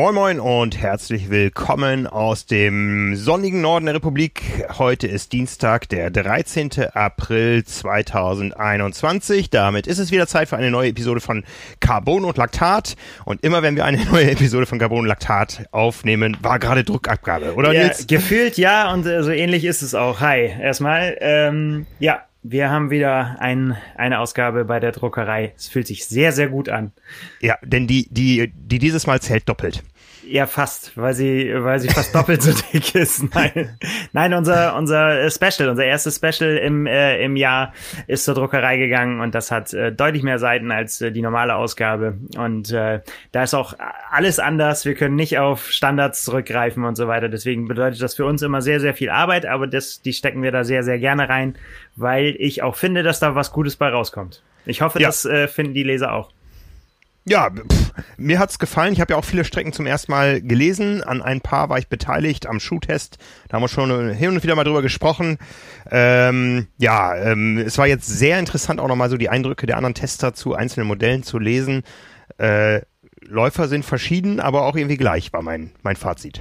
Moin Moin und herzlich willkommen aus dem sonnigen Norden der Republik. Heute ist Dienstag, der 13. April 2021. Damit ist es wieder Zeit für eine neue Episode von Carbon und Laktat. Und immer wenn wir eine neue Episode von Carbon und Laktat aufnehmen, war gerade Druckabgabe, oder ja, Nils? Gefühlt ja und äh, so ähnlich ist es auch. Hi, erstmal. Ähm, ja, wir haben wieder ein, eine Ausgabe bei der Druckerei. Es fühlt sich sehr, sehr gut an. Ja, denn die, die, die dieses Mal zählt doppelt. Ja, fast, weil sie, weil sie fast doppelt so dick ist. Nein, nein, unser, unser Special, unser erstes Special im, äh, im Jahr ist zur Druckerei gegangen und das hat äh, deutlich mehr Seiten als äh, die normale Ausgabe. Und äh, da ist auch alles anders. Wir können nicht auf Standards zurückgreifen und so weiter. Deswegen bedeutet das für uns immer sehr, sehr viel Arbeit, aber das, die stecken wir da sehr, sehr gerne rein, weil ich auch finde, dass da was Gutes bei rauskommt. Ich hoffe, ja. das äh, finden die Leser auch. Ja, pff, mir hat's gefallen. Ich habe ja auch viele Strecken zum ersten Mal gelesen. An ein paar war ich beteiligt am Schuhtest. Da haben wir schon hin und wieder mal drüber gesprochen. Ähm, ja, ähm, es war jetzt sehr interessant, auch nochmal so die Eindrücke der anderen Tester zu einzelnen Modellen zu lesen. Äh, Läufer sind verschieden, aber auch irgendwie gleich, war mein, mein Fazit.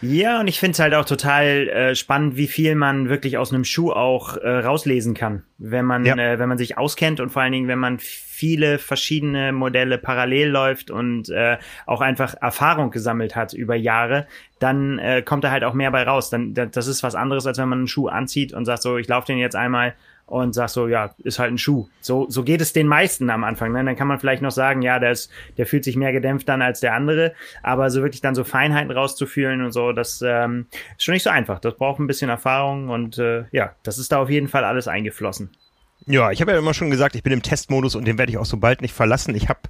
Ja, und ich finde es halt auch total äh, spannend, wie viel man wirklich aus einem Schuh auch äh, rauslesen kann, wenn man, ja. äh, wenn man sich auskennt und vor allen Dingen, wenn man viele verschiedene Modelle parallel läuft und äh, auch einfach Erfahrung gesammelt hat über Jahre, dann äh, kommt da halt auch mehr bei raus. Dann, das ist was anderes, als wenn man einen Schuh anzieht und sagt so, ich laufe den jetzt einmal und sagst so, ja, ist halt ein Schuh. So, so geht es den meisten am Anfang. Ne? Dann kann man vielleicht noch sagen, ja, der, ist, der fühlt sich mehr gedämpft dann als der andere. Aber so wirklich dann so Feinheiten rauszufühlen und so, das ähm, ist schon nicht so einfach. Das braucht ein bisschen Erfahrung und äh, ja, das ist da auf jeden Fall alles eingeflossen. Ja, ich habe ja immer schon gesagt, ich bin im Testmodus und den werde ich auch so bald nicht verlassen. Ich habe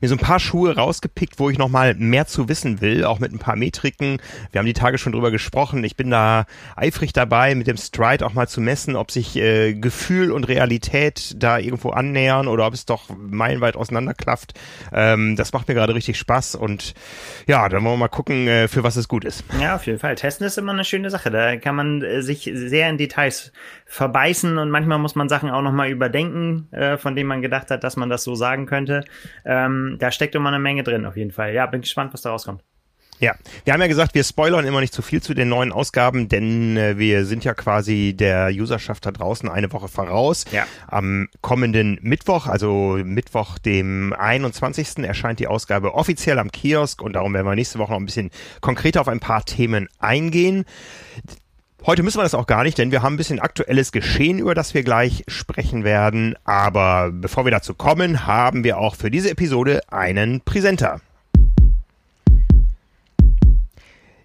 mir so ein paar Schuhe rausgepickt, wo ich nochmal mehr zu wissen will, auch mit ein paar Metriken. Wir haben die Tage schon drüber gesprochen. Ich bin da eifrig dabei, mit dem Stride auch mal zu messen, ob sich äh, Gefühl und Realität da irgendwo annähern oder ob es doch meilenweit auseinanderklafft. Ähm, das macht mir gerade richtig Spaß und ja, dann wollen wir mal gucken, äh, für was es gut ist. Ja, auf jeden Fall. Testen ist immer eine schöne Sache. Da kann man äh, sich sehr in Details verbeißen und manchmal muss man Sachen auch noch nochmal überdenken, äh, von dem man gedacht hat, dass man das so sagen könnte. Ähm, da steckt immer eine Menge drin, auf jeden Fall. Ja, bin gespannt, was da rauskommt. Ja, wir haben ja gesagt, wir spoilern immer nicht zu viel zu den neuen Ausgaben, denn äh, wir sind ja quasi der Userschaft da draußen eine Woche voraus. Ja. Am kommenden Mittwoch, also Mittwoch, dem 21. erscheint die Ausgabe offiziell am Kiosk und darum werden wir nächste Woche noch ein bisschen konkreter auf ein paar Themen eingehen. Heute müssen wir das auch gar nicht, denn wir haben ein bisschen aktuelles Geschehen, über das wir gleich sprechen werden. Aber bevor wir dazu kommen, haben wir auch für diese Episode einen Präsenter.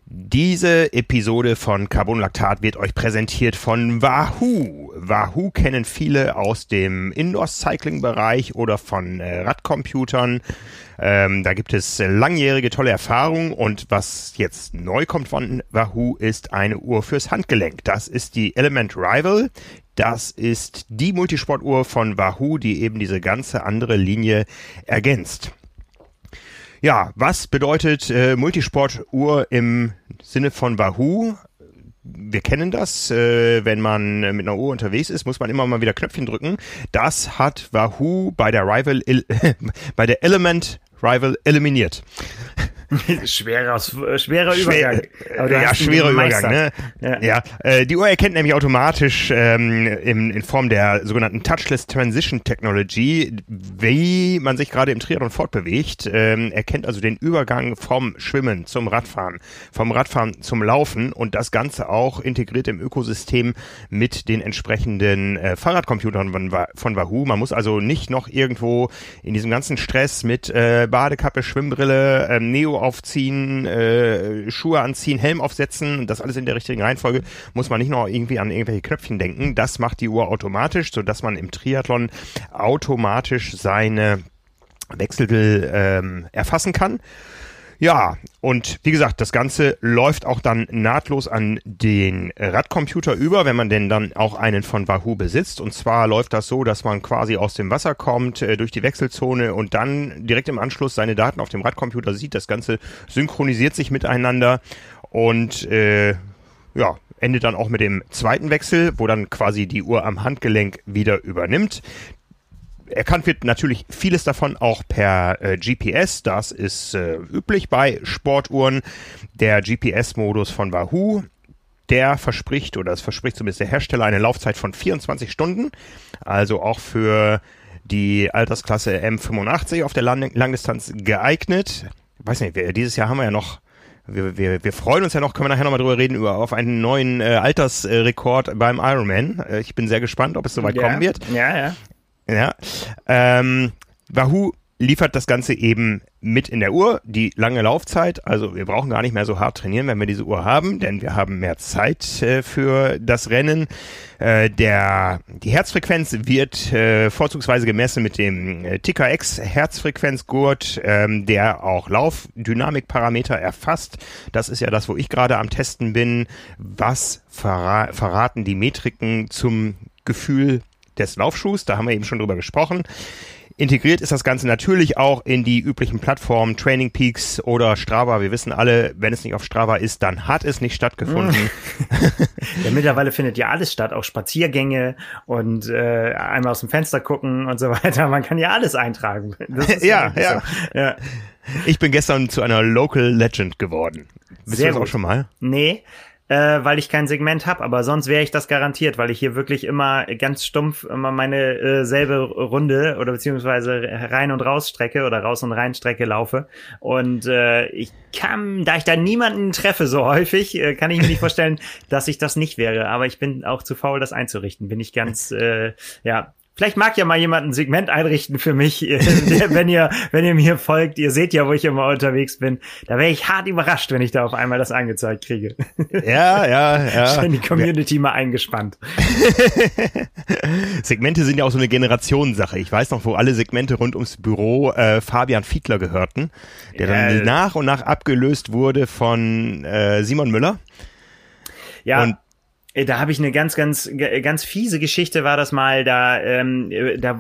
Diese Episode von Carbon Lactat wird euch präsentiert von Wahoo. Wahoo kennen viele aus dem Indoor-Cycling-Bereich oder von äh, Radcomputern. Ähm, da gibt es langjährige tolle Erfahrungen und was jetzt neu kommt von Wahoo ist eine Uhr fürs Handgelenk. Das ist die Element Rival. Das ist die Multisportuhr von Wahoo, die eben diese ganze andere Linie ergänzt. Ja, was bedeutet äh, Multisport-Uhr im Sinne von Wahoo? Wir kennen das, äh, wenn man mit einer Uhr unterwegs ist, muss man immer mal wieder Knöpfchen drücken. Das hat Wahoo bei der Rival, bei der Element Rival eliminiert. schwerer, schwerer Übergang. Ja, schwerer Übergang. Ne? Ja, ja äh, die Uhr erkennt nämlich automatisch ähm, in, in Form der sogenannten Touchless Transition Technology, wie man sich gerade im Triathlon fortbewegt, ähm, erkennt also den Übergang vom Schwimmen zum Radfahren, vom Radfahren zum Laufen und das Ganze auch integriert im Ökosystem mit den entsprechenden äh, Fahrradcomputern von, von Wahoo. Man muss also nicht noch irgendwo in diesem ganzen Stress mit äh, Badekappe, Schwimmbrille, äh, Neo aufziehen, äh, Schuhe anziehen, Helm aufsetzen, das alles in der richtigen Reihenfolge, muss man nicht noch irgendwie an irgendwelche Knöpfchen denken. Das macht die Uhr automatisch, so dass man im Triathlon automatisch seine Wechsel ähm, erfassen kann. Ja, und wie gesagt, das Ganze läuft auch dann nahtlos an den Radcomputer über, wenn man denn dann auch einen von Wahoo besitzt. Und zwar läuft das so, dass man quasi aus dem Wasser kommt, äh, durch die Wechselzone und dann direkt im Anschluss seine Daten auf dem Radcomputer sieht. Das Ganze synchronisiert sich miteinander und äh, ja, endet dann auch mit dem zweiten Wechsel, wo dann quasi die Uhr am Handgelenk wieder übernimmt erkannt wird natürlich vieles davon auch per äh, GPS. Das ist äh, üblich bei Sportuhren. Der GPS-Modus von Wahoo, der verspricht, oder es verspricht zumindest der Hersteller, eine Laufzeit von 24 Stunden. Also auch für die Altersklasse M85 auf der Lang Langdistanz geeignet. Weiß nicht, wir, dieses Jahr haben wir ja noch wir, wir, wir freuen uns ja noch, können wir nachher nochmal drüber reden, über auf einen neuen äh, Altersrekord beim Ironman. Äh, ich bin sehr gespannt, ob es soweit ja. kommen wird. Ja, ja. Ja. Ähm, Wahoo liefert das Ganze eben mit in der Uhr, die lange Laufzeit. Also wir brauchen gar nicht mehr so hart trainieren, wenn wir diese Uhr haben, denn wir haben mehr Zeit äh, für das Rennen. Äh, der, die Herzfrequenz wird äh, vorzugsweise gemessen mit dem äh, TKX Herzfrequenzgurt, ähm, der auch Laufdynamikparameter erfasst. Das ist ja das, wo ich gerade am Testen bin. Was verra verraten die Metriken zum Gefühl des Laufschuhs? Da haben wir eben schon drüber gesprochen. Integriert ist das Ganze natürlich auch in die üblichen Plattformen Training Peaks oder Strava. Wir wissen alle, wenn es nicht auf Strava ist, dann hat es nicht stattgefunden. ja, mittlerweile findet ja alles statt, auch Spaziergänge und äh, einmal aus dem Fenster gucken und so weiter. Man kann ja alles eintragen. ja, ja. So. ja. Ich bin gestern zu einer Local Legend geworden. Bist Sehr du das auch schon mal? Nee, äh, weil ich kein Segment habe, aber sonst wäre ich das garantiert, weil ich hier wirklich immer ganz stumpf immer meine äh, selbe Runde oder beziehungsweise rein und raus Strecke oder raus und rein Strecke laufe. Und äh, ich kann, da ich da niemanden treffe so häufig, äh, kann ich mir nicht vorstellen, dass ich das nicht wäre, aber ich bin auch zu faul, das einzurichten, bin ich ganz, äh, ja, Vielleicht mag ja mal jemand ein Segment einrichten für mich, wenn ihr, wenn ihr mir folgt. Ihr seht ja, wo ich immer unterwegs bin. Da wäre ich hart überrascht, wenn ich da auf einmal das angezeigt kriege. Ja, ja, ja. Schon die Community ja. mal eingespannt. Segmente sind ja auch so eine Generationssache. Ich weiß noch, wo alle Segmente rund ums Büro äh, Fabian Fiedler gehörten, der dann äh, nach und nach abgelöst wurde von äh, Simon Müller. Ja. Und da habe ich eine ganz, ganz, ganz fiese Geschichte war das mal. Da, ähm, äh, da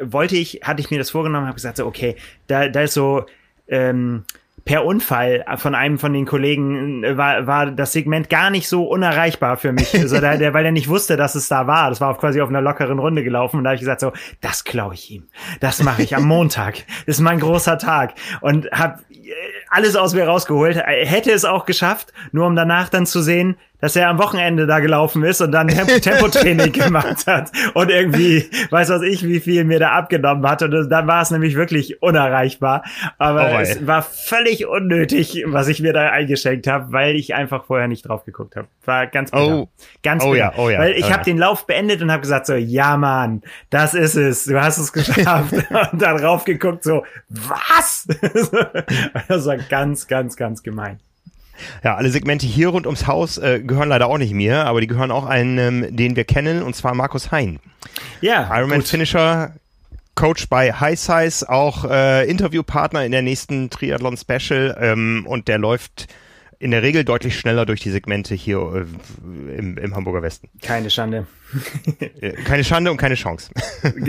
wollte ich, hatte ich mir das vorgenommen, habe gesagt, so, okay, da, da ist so ähm, per Unfall von einem von den Kollegen äh, war, war das Segment gar nicht so unerreichbar für mich, also da, der, weil er nicht wusste, dass es da war. Das war auch quasi auf einer lockeren Runde gelaufen und da habe ich gesagt so, das klaue ich ihm, das mache ich am Montag, das ist mein großer Tag und habe alles aus mir rausgeholt, hätte es auch geschafft, nur um danach dann zu sehen, dass er am Wochenende da gelaufen ist und dann Temp Tempotraining gemacht hat und irgendwie, weiß was ich, wie viel mir da abgenommen hat. Und dann war es nämlich wirklich unerreichbar. Aber oh, es war völlig unnötig, was ich mir da eingeschenkt habe, weil ich einfach vorher nicht drauf geguckt habe. War ganz bitter. Oh. Ganz oh, Ja, oh, ja, weil ich oh, habe ja. den Lauf beendet und habe gesagt so, ja Mann, das ist es, du hast es geschafft. und dann raufgeguckt so, was? das war ganz, ganz, ganz gemein. Ja, alle Segmente hier rund ums Haus äh, gehören leider auch nicht mir, aber die gehören auch einem, den wir kennen, und zwar Markus Hein. Ja. Ironman. Finisher, Coach bei High Size, auch äh, Interviewpartner in der nächsten Triathlon Special ähm, und der läuft in der Regel deutlich schneller durch die Segmente hier äh, im, im Hamburger Westen. Keine Schande. Äh, keine Schande und keine Chance.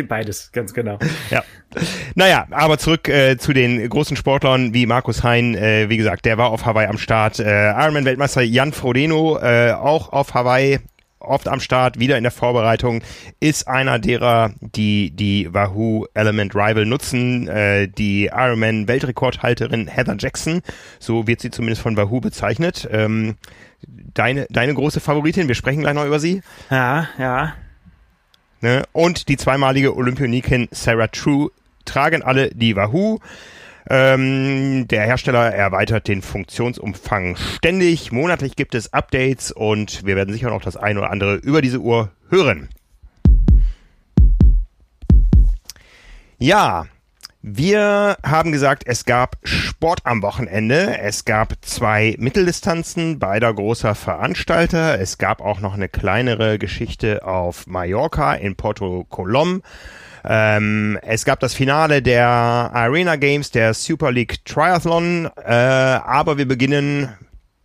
Beides, ganz genau. Ja. Naja, aber zurück äh, zu den großen Sportlern wie Markus Hein. Äh, wie gesagt, der war auf Hawaii am Start. Äh, Ironman-Weltmeister Jan Frodeno auch auf Hawaii oft am Start, wieder in der Vorbereitung, ist einer derer, die die Wahoo Element Rival nutzen. Äh, die Ironman Weltrekordhalterin Heather Jackson, so wird sie zumindest von Wahoo bezeichnet. Ähm, deine, deine große Favoritin, wir sprechen gleich noch über sie. Ja, ja. Ne? Und die zweimalige Olympionikin Sarah True tragen alle die Wahoo. Ähm, der Hersteller erweitert den Funktionsumfang ständig. Monatlich gibt es Updates und wir werden sicher noch das eine oder andere über diese Uhr hören. Ja, wir haben gesagt, es gab Sport am Wochenende. Es gab zwei Mitteldistanzen beider großer Veranstalter. Es gab auch noch eine kleinere Geschichte auf Mallorca in Porto Colom. Ähm, es gab das Finale der Arena Games, der Super League Triathlon, äh, aber wir beginnen,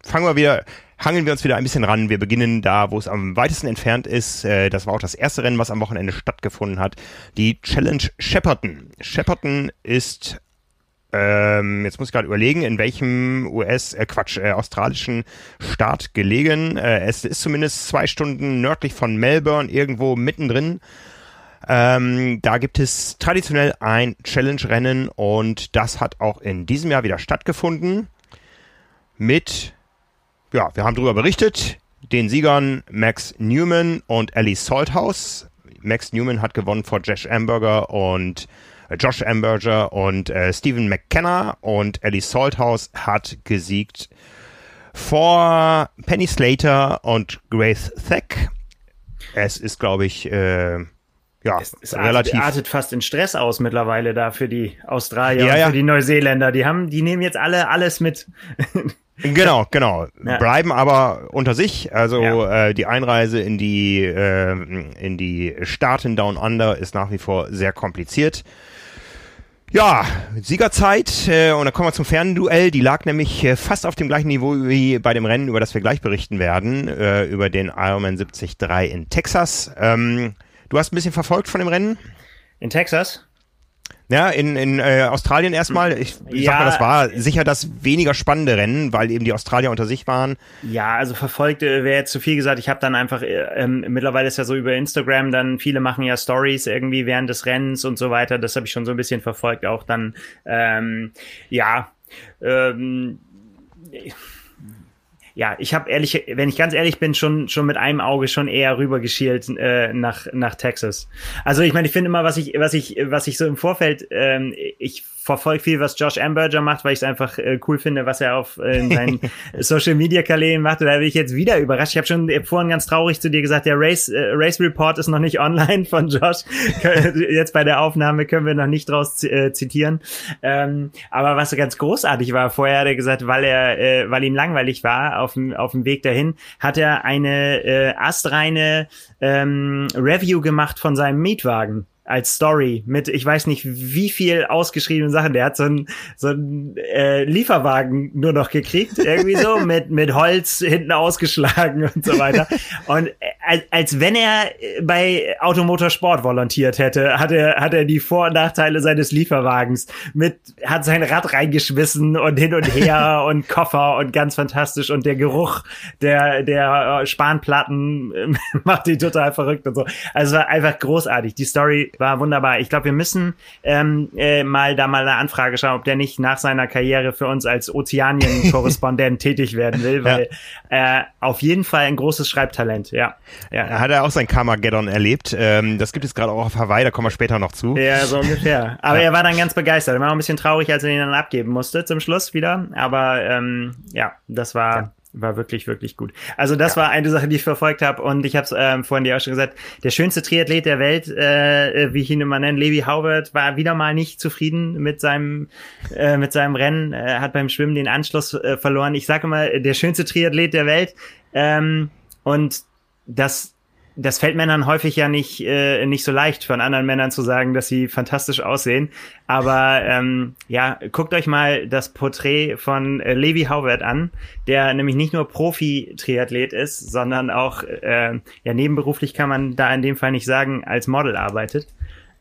fangen wir wieder, hangeln wir uns wieder ein bisschen ran. Wir beginnen da, wo es am weitesten entfernt ist. Äh, das war auch das erste Rennen, was am Wochenende stattgefunden hat. Die Challenge Shepperton. Shepperton ist ähm, jetzt muss ich gerade überlegen, in welchem US, äh, Quatsch, äh, australischen Staat gelegen. Äh, es ist zumindest zwei Stunden nördlich von Melbourne, irgendwo mittendrin. Ähm, da gibt es traditionell ein Challenge-Rennen und das hat auch in diesem Jahr wieder stattgefunden mit, ja, wir haben darüber berichtet, den Siegern Max Newman und Ellie Salthouse. Max Newman hat gewonnen vor Josh Amberger und äh, Josh Amberger und äh, Stephen McKenna und Ellie Salthouse hat gesiegt vor Penny Slater und Grace Thack. Es ist, glaube ich, äh, ja, es, es relativ. Artet, artet fast in Stress aus mittlerweile da für die Australier ja, und für die Neuseeländer. Die haben, die nehmen jetzt alle alles mit. Genau, genau. Ja. Bleiben aber unter sich. Also ja. äh, die Einreise in die äh, in die Staaten Down Under ist nach wie vor sehr kompliziert. Ja, Siegerzeit äh, und dann kommen wir zum Fernduell. Die lag nämlich äh, fast auf dem gleichen Niveau wie bei dem Rennen, über das wir gleich berichten werden, äh, über den Ironman 73 in Texas. Ähm, du hast ein bisschen verfolgt von dem Rennen? In Texas? Ja, in, in äh, Australien erstmal. Ich, ich ja, sag mal, das war sicher das weniger spannende Rennen, weil eben die Australier unter sich waren. Ja, also verfolgt äh, wäre jetzt zu viel gesagt. Ich habe dann einfach, äh, ähm, mittlerweile ist ja so über Instagram, dann viele machen ja Stories irgendwie während des Rennens und so weiter. Das habe ich schon so ein bisschen verfolgt. Auch dann, ähm, ja, ähm, ja, ich habe ehrlich, wenn ich ganz ehrlich bin, schon schon mit einem Auge schon eher rübergeschielt äh, nach nach Texas. Also ich meine, ich finde immer, was ich was ich was ich so im Vorfeld, ähm, ich verfolge viel, was Josh Amberger macht, weil ich es einfach äh, cool finde, was er auf äh, in seinen Social Media Kanälen macht. Und da bin ich jetzt wieder überrascht. Ich habe schon vorhin ganz traurig zu dir gesagt, der Race äh, Race Report ist noch nicht online von Josh. jetzt bei der Aufnahme können wir noch nicht draus äh, zitieren. Ähm, aber was ganz großartig war, vorher hat er gesagt, weil er äh, weil ihm langweilig war auf dem auf dem Weg dahin, hat er eine äh, astreine ähm, Review gemacht von seinem Mietwagen als Story mit, ich weiß nicht wie viel ausgeschriebenen Sachen. Der hat so einen so einen, äh, Lieferwagen nur noch gekriegt, irgendwie so, mit, mit Holz hinten ausgeschlagen und so weiter. Und äh, als, als wenn er bei Automotorsport volontiert hätte, hat er, hat er die Vor- und Nachteile seines Lieferwagens mit, hat sein Rad reingeschmissen und hin und her und Koffer und ganz fantastisch und der Geruch der, der äh, Spanplatten macht ihn total verrückt und so. Also es war einfach großartig. Die Story war wunderbar. Ich glaube, wir müssen ähm, äh, mal da mal eine Anfrage schauen, ob der nicht nach seiner Karriere für uns als Ozeanien-Korrespondent tätig werden will, weil ja. äh, auf jeden Fall ein großes Schreibtalent, ja. ja. Hat er auch sein Karmageddon erlebt. Ähm, das gibt es gerade auch auf Hawaii, da kommen wir später noch zu. Ja, so ungefähr. Aber ja. er war dann ganz begeistert. Er war auch ein bisschen traurig, als er ihn dann abgeben musste zum Schluss wieder. Aber ähm, ja, das war. War wirklich, wirklich gut. Also das ja. war eine Sache, die ich verfolgt habe und ich habe es ähm, vorhin dir auch schon gesagt, der schönste Triathlet der Welt, äh, wie ich ihn immer nenne, Levi Howard, war wieder mal nicht zufrieden mit seinem äh, mit seinem Rennen, äh, hat beim Schwimmen den Anschluss äh, verloren. Ich sage immer, der schönste Triathlet der Welt ähm, und das das fällt Männern häufig ja nicht, äh, nicht so leicht von anderen Männern zu sagen, dass sie fantastisch aussehen. Aber ähm, ja, guckt euch mal das Porträt von äh, Levi Howard an, der nämlich nicht nur Profi-Triathlet ist, sondern auch, äh, ja, nebenberuflich kann man da in dem Fall nicht sagen, als Model arbeitet.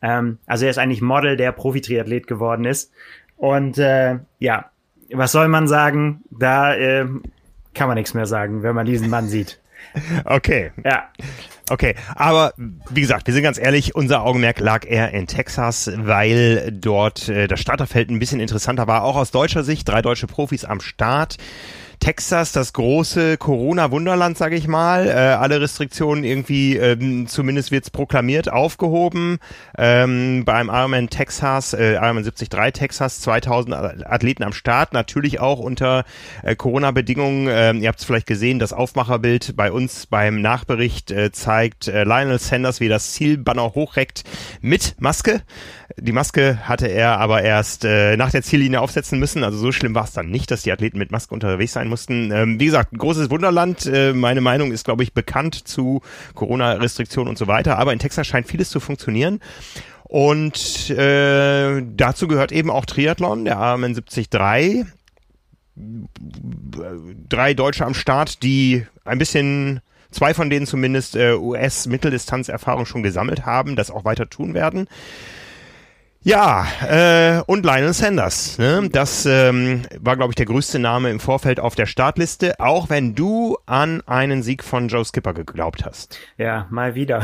Ähm, also er ist eigentlich Model, der Profi-Triathlet geworden ist. Und äh, ja, was soll man sagen? Da äh, kann man nichts mehr sagen, wenn man diesen Mann sieht. Okay. Ja. Okay, aber wie gesagt, wir sind ganz ehrlich, unser Augenmerk lag eher in Texas, weil dort äh, das Starterfeld ein bisschen interessanter war, auch aus deutscher Sicht, drei deutsche Profis am Start. Texas das große Corona-Wunderland, sage ich mal. Äh, alle Restriktionen irgendwie, ähm, zumindest wird's proklamiert, aufgehoben. Ähm, beim Ironman Texas, äh, Ironman 73 Texas, 2000 Athleten am Start, natürlich auch unter äh, Corona-Bedingungen. Ähm, ihr habt es vielleicht gesehen, das Aufmacherbild bei uns beim Nachbericht äh, zeigt äh, Lionel Sanders, wie das Zielbanner hochreckt mit Maske. Die Maske hatte er aber erst äh, nach der Ziellinie aufsetzen müssen. Also so schlimm war es dann nicht, dass die Athleten mit Maske unterwegs sein mussten. Ähm, wie gesagt, großes Wunderland. Äh, meine Meinung ist, glaube ich, bekannt zu Corona-Restriktionen und so weiter. Aber in Texas scheint vieles zu funktionieren. Und äh, dazu gehört eben auch Triathlon, der AMN 73 drei Deutsche am Start, die ein bisschen, zwei von denen zumindest äh, US-Mitteldistanzerfahrung schon gesammelt haben, das auch weiter tun werden. Ja, äh, und Lionel Sanders. Ne? Das ähm, war, glaube ich, der größte Name im Vorfeld auf der Startliste, auch wenn du an einen Sieg von Joe Skipper geglaubt hast. Ja, mal wieder.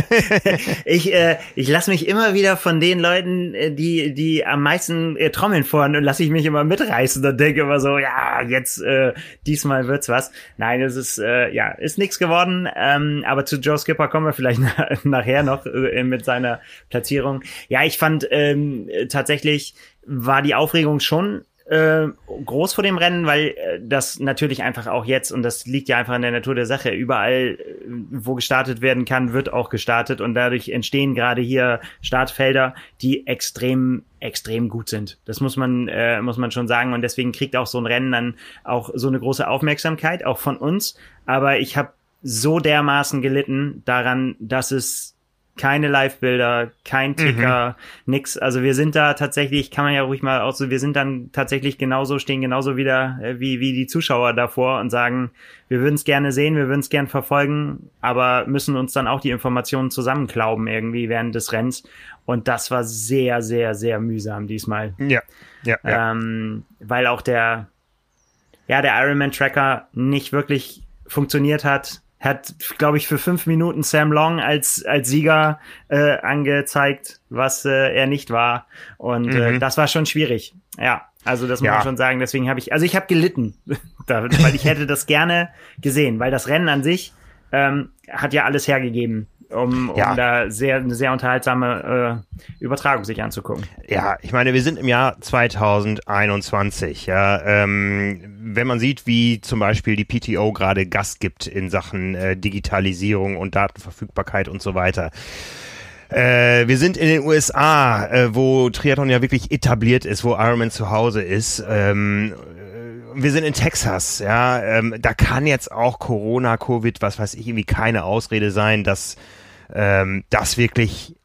ich äh, ich lasse mich immer wieder von den Leuten, äh, die die am meisten äh, trommeln vorn und lasse ich mich immer mitreißen und denke immer so, ja, jetzt äh, diesmal wird's was. Nein, es ist äh, ja ist nichts geworden. Ähm, aber zu Joe Skipper kommen wir vielleicht nachher noch äh, mit seiner Platzierung. Ja, ich fand fand ähm, tatsächlich war die Aufregung schon äh, groß vor dem Rennen, weil äh, das natürlich einfach auch jetzt, und das liegt ja einfach in der Natur der Sache, überall, äh, wo gestartet werden kann, wird auch gestartet und dadurch entstehen gerade hier Startfelder, die extrem, extrem gut sind. Das muss man, äh, muss man schon sagen und deswegen kriegt auch so ein Rennen dann auch so eine große Aufmerksamkeit, auch von uns. Aber ich habe so dermaßen gelitten daran, dass es keine Live-Bilder, kein mhm. Ticker, mhm. nix. Also wir sind da tatsächlich, kann man ja ruhig mal auch so, wir sind dann tatsächlich genauso, stehen genauso wieder äh, wie, wie die Zuschauer davor und sagen, wir würden es gerne sehen, wir würden es gerne verfolgen, aber müssen uns dann auch die Informationen zusammenklauben irgendwie während des Rennens. Und das war sehr, sehr, sehr mühsam diesmal. Ja, ja, ja. Ähm, weil auch der, ja, der Ironman Tracker nicht wirklich funktioniert hat hat, glaube ich, für fünf Minuten Sam Long als, als Sieger äh, angezeigt, was äh, er nicht war. Und äh, mhm. äh, das war schon schwierig. Ja, also das muss ja. man schon sagen. Deswegen habe ich, also ich habe gelitten, weil ich hätte das gerne gesehen, weil das Rennen an sich ähm, hat ja alles hergegeben um, um ja. da sehr, eine sehr unterhaltsame äh, Übertragung sich anzugucken. Ja, ich meine, wir sind im Jahr 2021. Ja, ähm, wenn man sieht, wie zum Beispiel die PTO gerade Gas gibt in Sachen äh, Digitalisierung und Datenverfügbarkeit und so weiter. Äh, wir sind in den USA, äh, wo Triathlon ja wirklich etabliert ist, wo Ironman zu Hause ist. Ähm, wir sind in Texas, ja, ähm, da kann jetzt auch Corona, Covid, was weiß ich, irgendwie keine Ausrede sein, dass ähm, das wirklich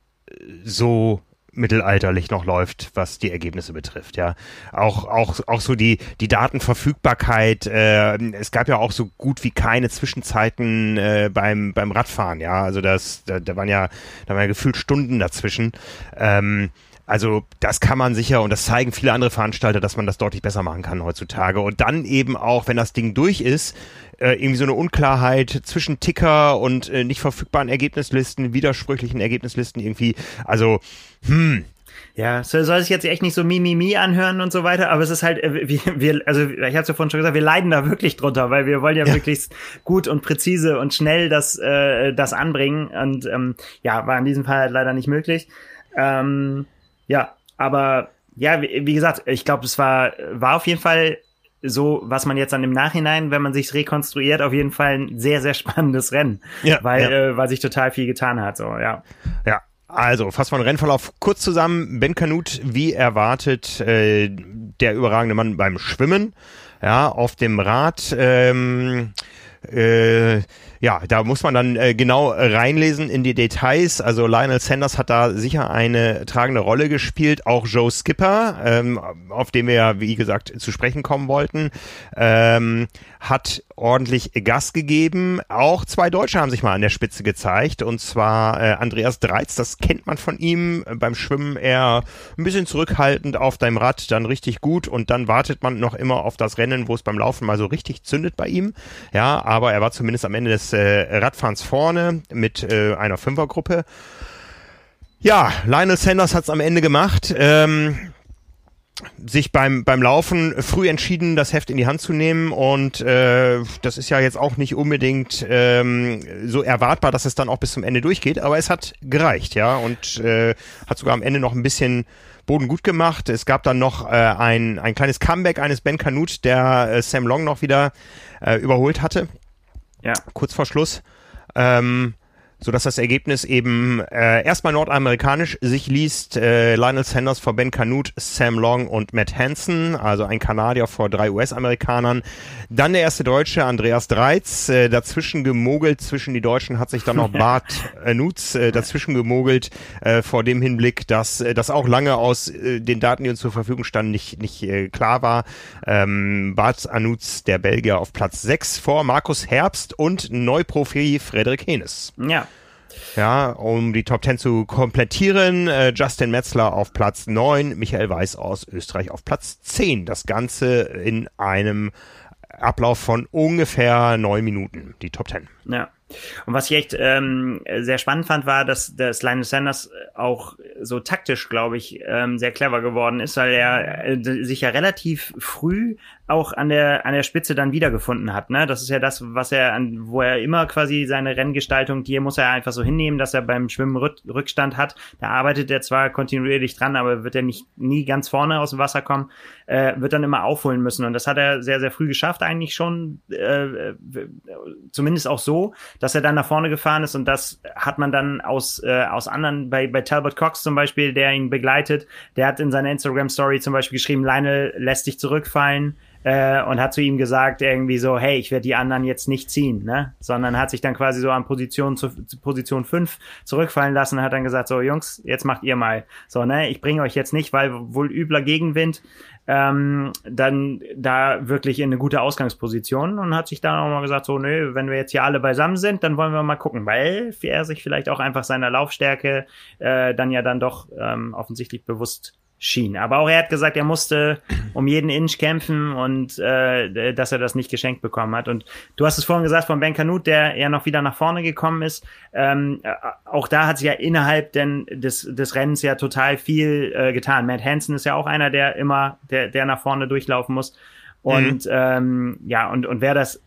so mittelalterlich noch läuft, was die Ergebnisse betrifft, ja. Auch, auch, auch so die, die Datenverfügbarkeit, äh, es gab ja auch so gut wie keine Zwischenzeiten äh, beim, beim Radfahren, ja. Also das, da, da waren ja, da waren ja gefühlt Stunden dazwischen. Ähm, also das kann man sicher und das zeigen viele andere Veranstalter, dass man das deutlich besser machen kann heutzutage. Und dann eben auch, wenn das Ding durch ist, äh, irgendwie so eine Unklarheit zwischen Ticker und äh, nicht verfügbaren Ergebnislisten, widersprüchlichen Ergebnislisten irgendwie. Also, hm, ja, soll, soll sich jetzt echt nicht so Mimimi anhören und so weiter, aber es ist halt, äh, wir, wir also ich habe es ja vorhin schon gesagt, wir leiden da wirklich drunter, weil wir wollen ja, ja. möglichst gut und präzise und schnell das, äh, das anbringen und ähm, ja, war in diesem Fall halt leider nicht möglich. Ähm, ja, aber ja, wie, wie gesagt, ich glaube, es war, war auf jeden Fall so, was man jetzt dann im Nachhinein, wenn man sich rekonstruiert, auf jeden Fall ein sehr, sehr spannendes Rennen. Ja, weil, ja. Äh, weil sich total viel getan hat. So, ja. Ja. Also, fassen wir den Rennverlauf kurz zusammen. Ben Kanut, wie erwartet, äh, der überragende Mann beim Schwimmen. Ja, auf dem Rad. Ähm, äh, ja, da muss man dann äh, genau reinlesen in die Details. Also Lionel Sanders hat da sicher eine tragende Rolle gespielt. Auch Joe Skipper, ähm, auf den wir ja, wie gesagt, zu sprechen kommen wollten, ähm, hat ordentlich Gas gegeben. Auch zwei Deutsche haben sich mal an der Spitze gezeigt. Und zwar äh, Andreas Dreiz, das kennt man von ihm. Beim Schwimmen eher ein bisschen zurückhaltend auf deinem Rad, dann richtig gut. Und dann wartet man noch immer auf das Rennen, wo es beim Laufen mal so richtig zündet bei ihm. Ja, aber er war zumindest am Ende des äh, Radfahrens vorne mit äh, einer Fünfergruppe. Ja, Lionel Sanders hat es am Ende gemacht. Ähm, sich beim, beim Laufen früh entschieden, das Heft in die Hand zu nehmen und äh, das ist ja jetzt auch nicht unbedingt ähm, so erwartbar, dass es dann auch bis zum Ende durchgeht, aber es hat gereicht, ja, und äh, hat sogar am Ende noch ein bisschen Boden gut gemacht. Es gab dann noch äh, ein, ein kleines Comeback eines Ben Canute, der äh, Sam Long noch wieder äh, überholt hatte. Ja. Kurz vor Schluss. Ähm, so dass das Ergebnis eben äh, erstmal nordamerikanisch sich liest. Äh, Lionel Sanders vor Ben Canute, Sam Long und Matt Hansen, also ein Kanadier vor drei US-Amerikanern. Dann der erste Deutsche, Andreas Dreiz, äh, dazwischen gemogelt, zwischen die Deutschen hat sich dann noch Bart äh, Nutz äh, dazwischen gemogelt, äh, vor dem Hinblick, dass äh, das auch lange aus äh, den Daten, die uns zur Verfügung standen, nicht, nicht äh, klar war. Ähm, Bart Anutz, der Belgier, auf Platz 6 vor Markus Herbst und Neuprofi Frederik Henes. Ja. Ja, um die Top 10 zu komplettieren, äh, Justin Metzler auf Platz 9, Michael Weiß aus Österreich auf Platz 10. Das Ganze in einem Ablauf von ungefähr neun Minuten, die Top 10. Ja. Und was ich echt ähm, sehr spannend fand, war, dass, dass Linus Sanders auch so taktisch, glaube ich, ähm, sehr clever geworden ist, weil er äh, sich ja relativ früh auch an der an der Spitze dann wiedergefunden hat. Ne? Das ist ja das, was er an, wo er immer quasi seine Renngestaltung, die muss er einfach so hinnehmen, dass er beim Schwimmen Rückstand hat. Da arbeitet er zwar kontinuierlich dran, aber wird er nicht nie ganz vorne aus dem Wasser kommen, äh, wird dann immer aufholen müssen. Und das hat er sehr sehr früh geschafft, eigentlich schon, äh, zumindest auch so, dass er dann nach vorne gefahren ist und das hat man dann aus äh, aus anderen bei bei Talbot Cox zum Beispiel, der ihn begleitet, der hat in seiner Instagram Story zum Beispiel geschrieben, Lionel lässt dich zurückfallen äh, und hat zu ihm gesagt irgendwie so, hey, ich werde die anderen jetzt nicht ziehen, ne? Sondern hat sich dann quasi so an Position zu, Position 5 zurückfallen lassen und hat dann gesagt, so Jungs, jetzt macht ihr mal. So, ne, ich bringe euch jetzt nicht, weil wohl übler Gegenwind, ähm, dann da wirklich in eine gute Ausgangsposition und hat sich dann auch mal gesagt, so, nö, wenn wir jetzt hier alle beisammen sind, dann wollen wir mal gucken, weil er sich vielleicht auch einfach seiner Laufstärke äh, dann ja dann doch ähm, offensichtlich bewusst schien. Aber auch er hat gesagt, er musste um jeden Inch kämpfen und äh, dass er das nicht geschenkt bekommen hat. Und du hast es vorhin gesagt von Ben Canute, der ja noch wieder nach vorne gekommen ist. Ähm, äh, auch da hat sich ja innerhalb denn des, des Rennens ja total viel äh, getan. Matt Hansen ist ja auch einer, der immer, der, der nach vorne durchlaufen muss. Und mhm. ähm, ja, und, und wer das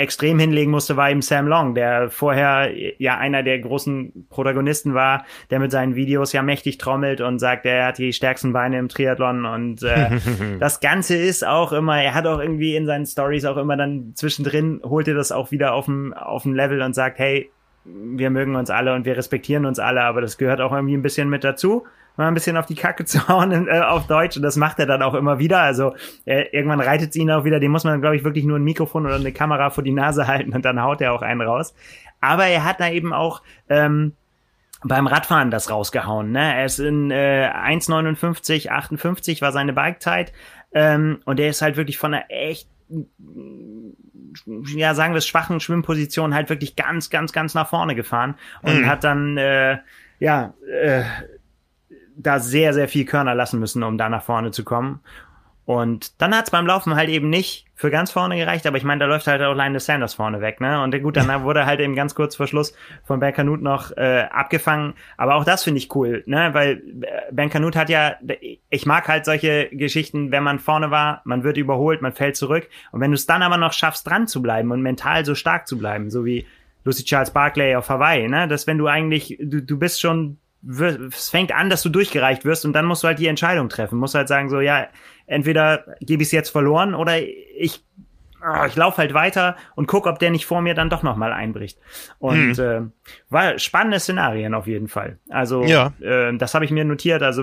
extrem hinlegen musste, war eben Sam Long, der vorher ja einer der großen Protagonisten war, der mit seinen Videos ja mächtig trommelt und sagt, er hat die stärksten Beine im Triathlon und äh, das Ganze ist auch immer, er hat auch irgendwie in seinen Stories auch immer dann zwischendrin holt er das auch wieder auf dem auf dem Level und sagt, hey, wir mögen uns alle und wir respektieren uns alle, aber das gehört auch irgendwie ein bisschen mit dazu mal ein bisschen auf die Kacke zu hauen äh, auf Deutsch und das macht er dann auch immer wieder. Also äh, irgendwann reitet es ihn auch wieder, dem muss man, glaube ich, wirklich nur ein Mikrofon oder eine Kamera vor die Nase halten und dann haut er auch einen raus. Aber er hat da eben auch ähm, beim Radfahren das rausgehauen. Ne? Er ist in äh, 1,59, 58 war seine Bikezeit ähm, und er ist halt wirklich von einer echt ja, sagen wir es, schwachen Schwimmposition halt wirklich ganz, ganz, ganz nach vorne gefahren und mhm. hat dann, äh, ja, äh, da sehr, sehr viel Körner lassen müssen, um da nach vorne zu kommen. Und dann hat's beim Laufen halt eben nicht für ganz vorne gereicht, aber ich meine, da läuft halt auch Linus Sanders vorne weg, ne? Und gut, dann wurde halt eben ganz kurz vor Schluss von Ben Canute noch äh, abgefangen. Aber auch das finde ich cool, ne? Weil äh, Ben Canute hat ja, ich mag halt solche Geschichten, wenn man vorne war, man wird überholt, man fällt zurück. Und wenn du es dann aber noch schaffst, dran zu bleiben und mental so stark zu bleiben, so wie Lucy Charles Barclay auf Hawaii, ne? Dass wenn du eigentlich, du, du bist schon es fängt an, dass du durchgereicht wirst und dann musst du halt die Entscheidung treffen. Musst halt sagen, so, ja, entweder gebe ich es jetzt verloren oder ich, oh, ich laufe halt weiter und guck, ob der nicht vor mir dann doch nochmal einbricht. Und hm. äh, war spannende Szenarien auf jeden Fall. Also ja. äh, das habe ich mir notiert. Also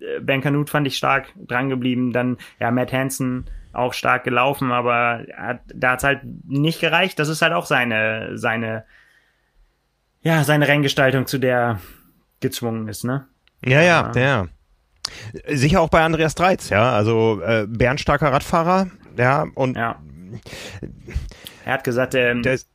äh, Ben Canute fand ich stark drangeblieben. Dann ja Matt Hansen auch stark gelaufen, aber hat, da hat's halt nicht gereicht. Das ist halt auch seine seine ja seine Renngestaltung, zu der gezwungen ist, ne? Ja, ja, ja. ja. Sicher auch bei Andreas Dreiz, ja. Also äh, bärenstarker Radfahrer, ja, und ja. er hat gesagt, ähm, der ist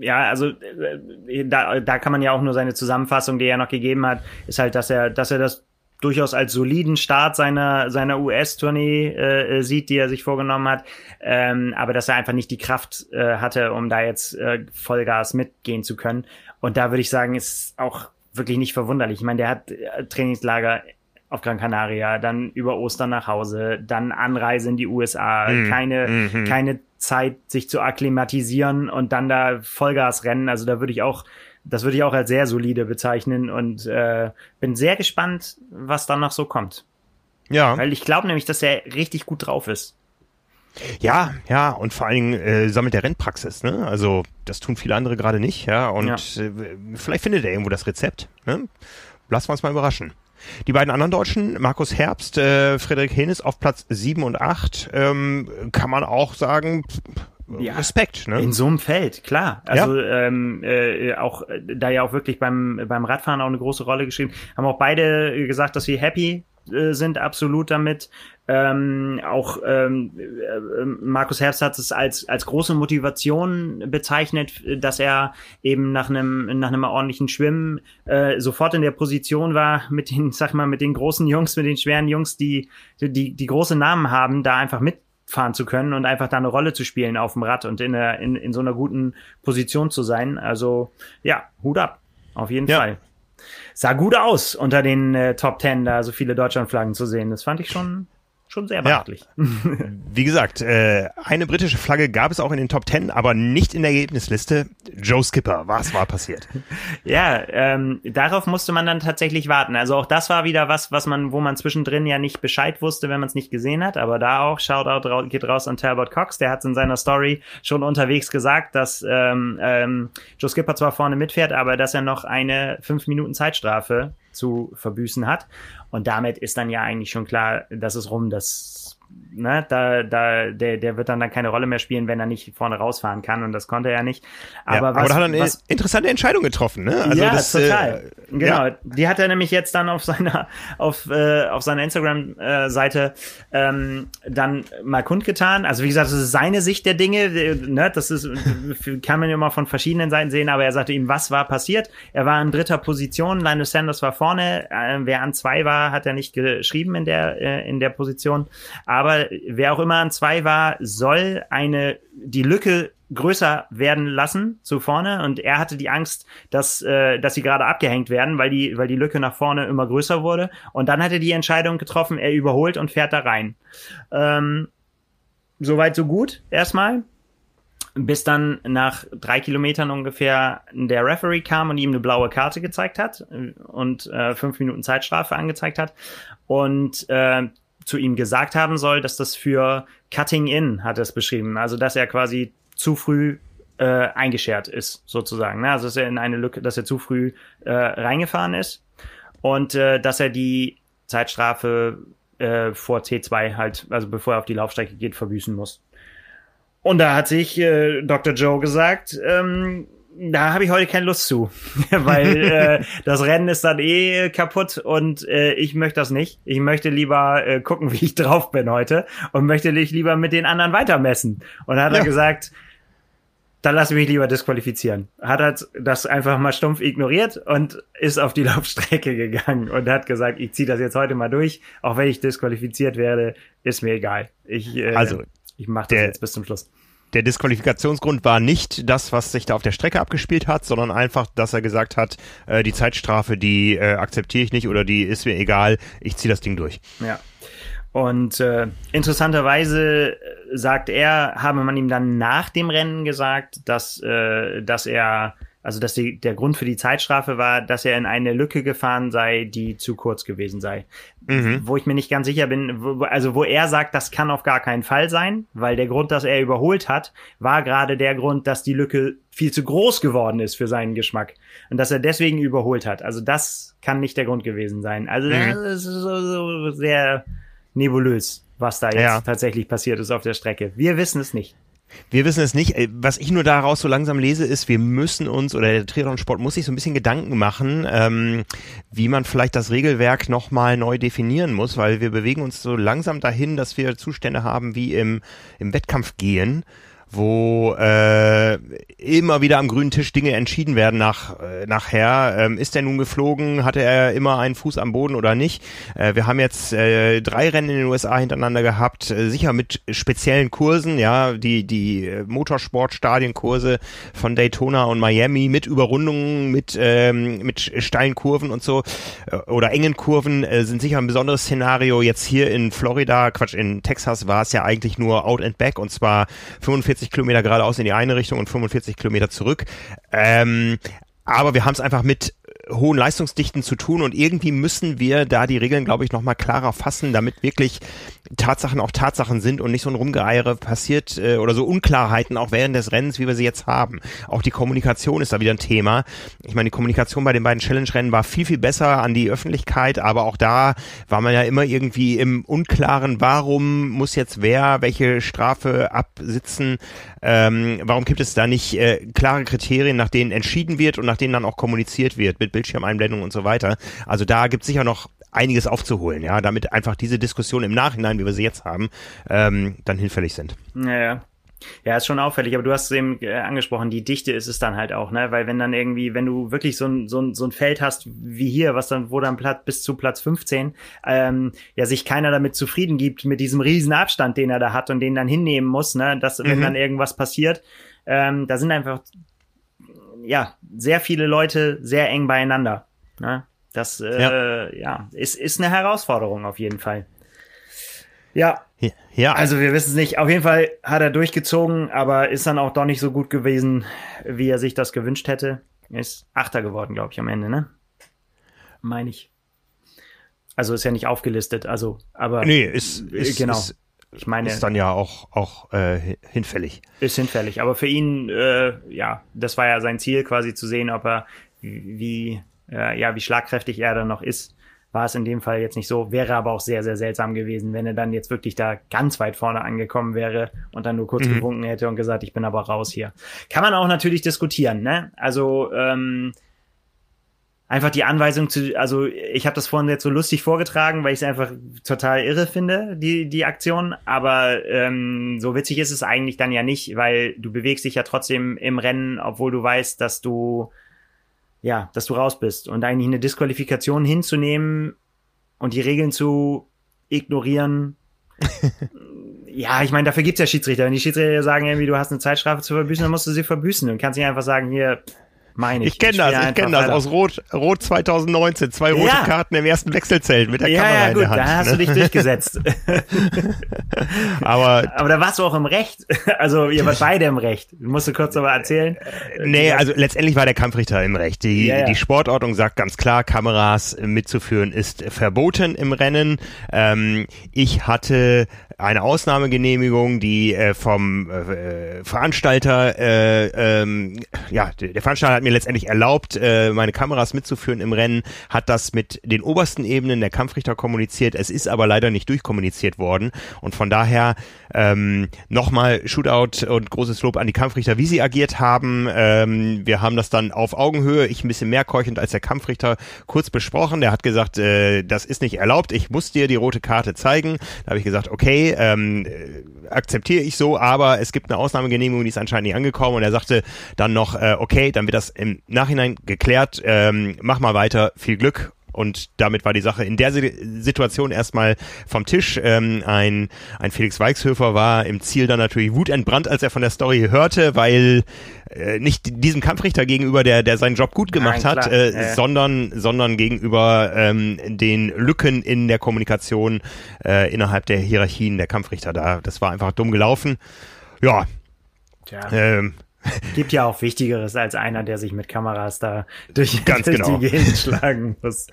ja, also äh, da, da kann man ja auch nur seine Zusammenfassung, die er noch gegeben hat, ist halt, dass er, dass er das durchaus als soliden Start seiner seiner US-Tournee äh, sieht, die er sich vorgenommen hat, ähm, aber dass er einfach nicht die Kraft äh, hatte, um da jetzt äh, Vollgas mitgehen zu können. Und da würde ich sagen, ist auch wirklich nicht verwunderlich. Ich meine, der hat äh, Trainingslager auf Gran Canaria, dann über Ostern nach Hause, dann Anreise in die USA, mhm. keine, mhm. keine Zeit, sich zu akklimatisieren und dann da Vollgas rennen. Also da würde ich auch, das würde ich auch als sehr solide bezeichnen und äh, bin sehr gespannt, was dann noch so kommt. Ja. Weil ich glaube nämlich, dass er richtig gut drauf ist. Ja, ja, und vor allen Dingen äh, sammelt der Rennpraxis, ne? Also das tun viele andere gerade nicht, ja. Und ja. Äh, vielleicht findet er irgendwo das Rezept. Ne? Lassen wir uns mal überraschen. Die beiden anderen Deutschen, Markus Herbst, äh, Frederik Henes auf Platz 7 und 8, ähm, kann man auch sagen, ja, Respekt, ne? In so einem Feld, klar. Also ja. ähm, äh, auch da ja auch wirklich beim beim Radfahren auch eine große Rolle geschrieben. Haben auch beide gesagt, dass sie happy äh, sind absolut damit. Ähm, auch ähm, äh, Markus Herbst hat es als als große Motivation bezeichnet, dass er eben nach einem nach einem ordentlichen Schwimmen äh, sofort in der Position war mit den sag mal mit den großen Jungs, mit den schweren Jungs, die die die große Namen haben, da einfach mitfahren zu können und einfach da eine Rolle zu spielen auf dem Rad und in, einer, in, in so einer guten Position zu sein. Also ja, Hut ab, auf jeden ja. Fall sah gut aus, unter den äh, Top Ten da so viele Deutschlandflaggen zu sehen. Das fand ich schon schon sehr beachtlich. Ja. Wie gesagt, äh, eine britische Flagge gab es auch in den Top Ten, aber nicht in der Ergebnisliste. Joe Skipper, was war passiert? ja, ähm, darauf musste man dann tatsächlich warten. Also auch das war wieder was, was man, wo man zwischendrin ja nicht Bescheid wusste, wenn man es nicht gesehen hat. Aber da auch Shoutout geht raus an Talbot Cox. Der hat in seiner Story schon unterwegs gesagt, dass ähm, ähm, Joe Skipper zwar vorne mitfährt, aber dass er noch eine fünf Minuten Zeitstrafe zu verbüßen hat. Und damit ist dann ja eigentlich schon klar, dass es rum, dass ne, da, da, der, der wird dann, dann keine Rolle mehr spielen, wenn er nicht vorne rausfahren kann und das konnte er nicht. Aber, ja, was, aber da hat er eine was, interessante Entscheidung getroffen, ne? Also ja, das, total. Äh, genau. Ja. Die hat er nämlich jetzt dann auf seiner, auf, äh, auf seiner Instagram-Seite ähm, dann mal kundgetan. Also wie gesagt, das ist seine Sicht der Dinge, ne? Das ist, kann man ja mal von verschiedenen Seiten sehen, aber er sagte ihm, was war passiert? Er war in dritter Position, Linus Sanders war vorne, äh, wer an zwei war, hat er nicht geschrieben in der, äh, in der Position. Aber aber wer auch immer an zwei war, soll eine die Lücke größer werden lassen zu vorne und er hatte die Angst, dass äh, dass sie gerade abgehängt werden, weil die weil die Lücke nach vorne immer größer wurde und dann hat er die Entscheidung getroffen, er überholt und fährt da rein. Ähm, Soweit so gut erstmal bis dann nach drei Kilometern ungefähr der Referee kam und ihm eine blaue Karte gezeigt hat und äh, fünf Minuten Zeitstrafe angezeigt hat. Und äh, zu ihm gesagt haben soll, dass das für Cutting In hat er es beschrieben. Also dass er quasi zu früh äh, eingeschert ist, sozusagen. Ne? Also dass er in eine Lücke, dass er zu früh äh, reingefahren ist und äh, dass er die Zeitstrafe äh, vor T2 halt, also bevor er auf die Laufstrecke geht, verbüßen muss. Und da hat sich äh, Dr. Joe gesagt, ähm, da habe ich heute keine Lust zu, weil äh, das Rennen ist dann eh kaputt und äh, ich möchte das nicht. Ich möchte lieber äh, gucken, wie ich drauf bin heute und möchte dich lieber mit den anderen weitermessen. Und dann hat ja. er gesagt, dann lass mich lieber disqualifizieren. Hat er das einfach mal stumpf ignoriert und ist auf die Laufstrecke gegangen und hat gesagt, ich ziehe das jetzt heute mal durch, auch wenn ich disqualifiziert werde, ist mir egal. Ich, äh, also, ich mache das jetzt bis zum Schluss der Disqualifikationsgrund war nicht das, was sich da auf der Strecke abgespielt hat, sondern einfach, dass er gesagt hat, äh, die Zeitstrafe, die äh, akzeptiere ich nicht oder die ist mir egal, ich ziehe das Ding durch. Ja. Und äh, interessanterweise äh, sagt er, habe man ihm dann nach dem Rennen gesagt, dass, äh, dass er also dass die, der Grund für die Zeitstrafe war, dass er in eine Lücke gefahren sei, die zu kurz gewesen sei. Mhm. Wo ich mir nicht ganz sicher bin, wo, also wo er sagt, das kann auf gar keinen Fall sein, weil der Grund, dass er überholt hat, war gerade der Grund, dass die Lücke viel zu groß geworden ist für seinen Geschmack und dass er deswegen überholt hat. Also das kann nicht der Grund gewesen sein. Also mhm. das ist so, so sehr nebulös, was da jetzt ja. tatsächlich passiert ist auf der Strecke. Wir wissen es nicht. Wir wissen es nicht. Äh, was ich nur daraus so langsam lese, ist, wir müssen uns, oder der Triathlon-Sport muss sich so ein bisschen Gedanken machen, ähm, wie man vielleicht das Regelwerk nochmal neu definieren muss, weil wir bewegen uns so langsam dahin, dass wir Zustände haben wie im, im Wettkampf gehen wo äh, immer wieder am grünen Tisch Dinge entschieden werden nach äh, nachher. Ähm, ist er nun geflogen? Hatte er immer einen Fuß am Boden oder nicht? Äh, wir haben jetzt äh, drei Rennen in den USA hintereinander gehabt, äh, sicher mit speziellen Kursen, ja, die die äh, Motorsportstadienkurse von Daytona und Miami mit Überrundungen, mit ähm, mit steilen Kurven und so äh, oder engen Kurven äh, sind sicher ein besonderes Szenario. Jetzt hier in Florida, Quatsch, in Texas war es ja eigentlich nur Out and Back und zwar 45 45 Kilometer geradeaus in die eine Richtung und 45 Kilometer zurück. Ähm, aber wir haben es einfach mit hohen Leistungsdichten zu tun und irgendwie müssen wir da die Regeln, glaube ich, nochmal klarer fassen, damit wirklich Tatsachen auch Tatsachen sind und nicht so ein Rumgeeiere passiert äh, oder so Unklarheiten auch während des Rennens, wie wir sie jetzt haben. Auch die Kommunikation ist da wieder ein Thema. Ich meine, die Kommunikation bei den beiden Challenge-Rennen war viel, viel besser an die Öffentlichkeit, aber auch da war man ja immer irgendwie im Unklaren, warum muss jetzt wer welche Strafe absitzen, ähm, warum gibt es da nicht äh, klare Kriterien, nach denen entschieden wird und nach denen dann auch kommuniziert wird mit Bildschirmeinblendung und so weiter. Also da gibt es sicher noch einiges aufzuholen, ja, damit einfach diese Diskussion im Nachhinein, wie wir sie jetzt haben, ähm, dann hinfällig sind. Naja. Ja, ist schon auffällig, aber du hast es eben äh, angesprochen, die Dichte ist es dann halt auch, ne? Weil wenn dann irgendwie, wenn du wirklich so ein, so ein, so ein Feld hast wie hier, was dann, wo dann Platz bis zu Platz 15, ähm, ja, sich keiner damit zufrieden gibt, mit diesem riesen Abstand, den er da hat und den dann hinnehmen muss, ne? Dass, mhm. wenn dann irgendwas passiert, ähm, da sind einfach ja, sehr viele Leute sehr eng beieinander. Ne? Das äh, ja. ja, ist, ist eine Herausforderung auf jeden Fall. Ja. Ja. Also wir wissen es nicht. Auf jeden Fall hat er durchgezogen, aber ist dann auch doch nicht so gut gewesen, wie er sich das gewünscht hätte. Ist Achter geworden, glaube ich, am Ende, ne? Meine ich. Also ist ja nicht aufgelistet, also, aber. Nee, ist, ist genau. Ist, ich meine, ist dann ja auch auch äh, hinfällig. Ist hinfällig, aber für ihn, äh, ja, das war ja sein Ziel, quasi zu sehen, ob er wie äh, ja wie schlagkräftig er dann noch ist. War es in dem Fall jetzt nicht so, wäre aber auch sehr, sehr seltsam gewesen, wenn er dann jetzt wirklich da ganz weit vorne angekommen wäre und dann nur kurz mhm. gewunken hätte und gesagt, ich bin aber raus hier. Kann man auch natürlich diskutieren, ne? Also ähm, einfach die Anweisung zu, also ich habe das vorhin jetzt so lustig vorgetragen, weil ich es einfach total irre finde, die, die Aktion. Aber ähm, so witzig ist es eigentlich dann ja nicht, weil du bewegst dich ja trotzdem im Rennen, obwohl du weißt, dass du ja, dass du raus bist. Und eigentlich eine Disqualifikation hinzunehmen und die Regeln zu ignorieren. ja, ich meine, dafür gibt's ja Schiedsrichter. Wenn die Schiedsrichter sagen, irgendwie, du hast eine Zeitstrafe zu verbüßen, dann musst du sie verbüßen und kannst nicht einfach sagen, hier, meine ich. Ich kenne das, ich kenne das aus Rot, Rot 2019. Zwei rote ja. Karten im ersten Wechselzelt mit der ja, Kamera ja, gut, in der Hand. Da hast ne? du dich durchgesetzt. aber, aber da warst du auch im Recht. Also ihr wart beide im Recht. Musst du kurz aber erzählen? Nee, also letztendlich war der Kampfrichter im Recht. Die, ja, ja. die Sportordnung sagt ganz klar, Kameras mitzuführen ist verboten im Rennen. Ähm, ich hatte eine Ausnahmegenehmigung, die äh, vom äh, Veranstalter, äh, ähm, ja, der Veranstalter hat mir letztendlich erlaubt, äh, meine Kameras mitzuführen im Rennen, hat das mit den obersten Ebenen der Kampfrichter kommuniziert. Es ist aber leider nicht durchkommuniziert worden und von daher ähm, nochmal Shootout und großes Lob an die Kampfrichter, wie sie agiert haben. Ähm, wir haben das dann auf Augenhöhe, ich ein bisschen mehr keuchend als der Kampfrichter, kurz besprochen. Der hat gesagt, äh, das ist nicht erlaubt, ich muss dir die rote Karte zeigen. Da habe ich gesagt, okay, ähm, akzeptiere ich so, aber es gibt eine Ausnahmegenehmigung, die ist anscheinend nicht angekommen. Und er sagte dann noch, äh, okay, dann wird das im Nachhinein geklärt, ähm, mach mal weiter, viel Glück und damit war die Sache in der Situation erstmal vom Tisch. Ähm, ein, ein Felix Weixhöfer war im Ziel dann natürlich wutentbrannt, als er von der Story hörte, weil äh, nicht diesem Kampfrichter gegenüber, der, der seinen Job gut gemacht Nein, hat, äh, äh. sondern, sondern gegenüber ähm, den Lücken in der Kommunikation äh, innerhalb der Hierarchien der Kampfrichter da. Das war einfach dumm gelaufen. Ja. Tja. Ähm, Gibt ja auch Wichtigeres als einer, der sich mit Kameras da durch, Ganz durch genau. die Gegend schlagen muss.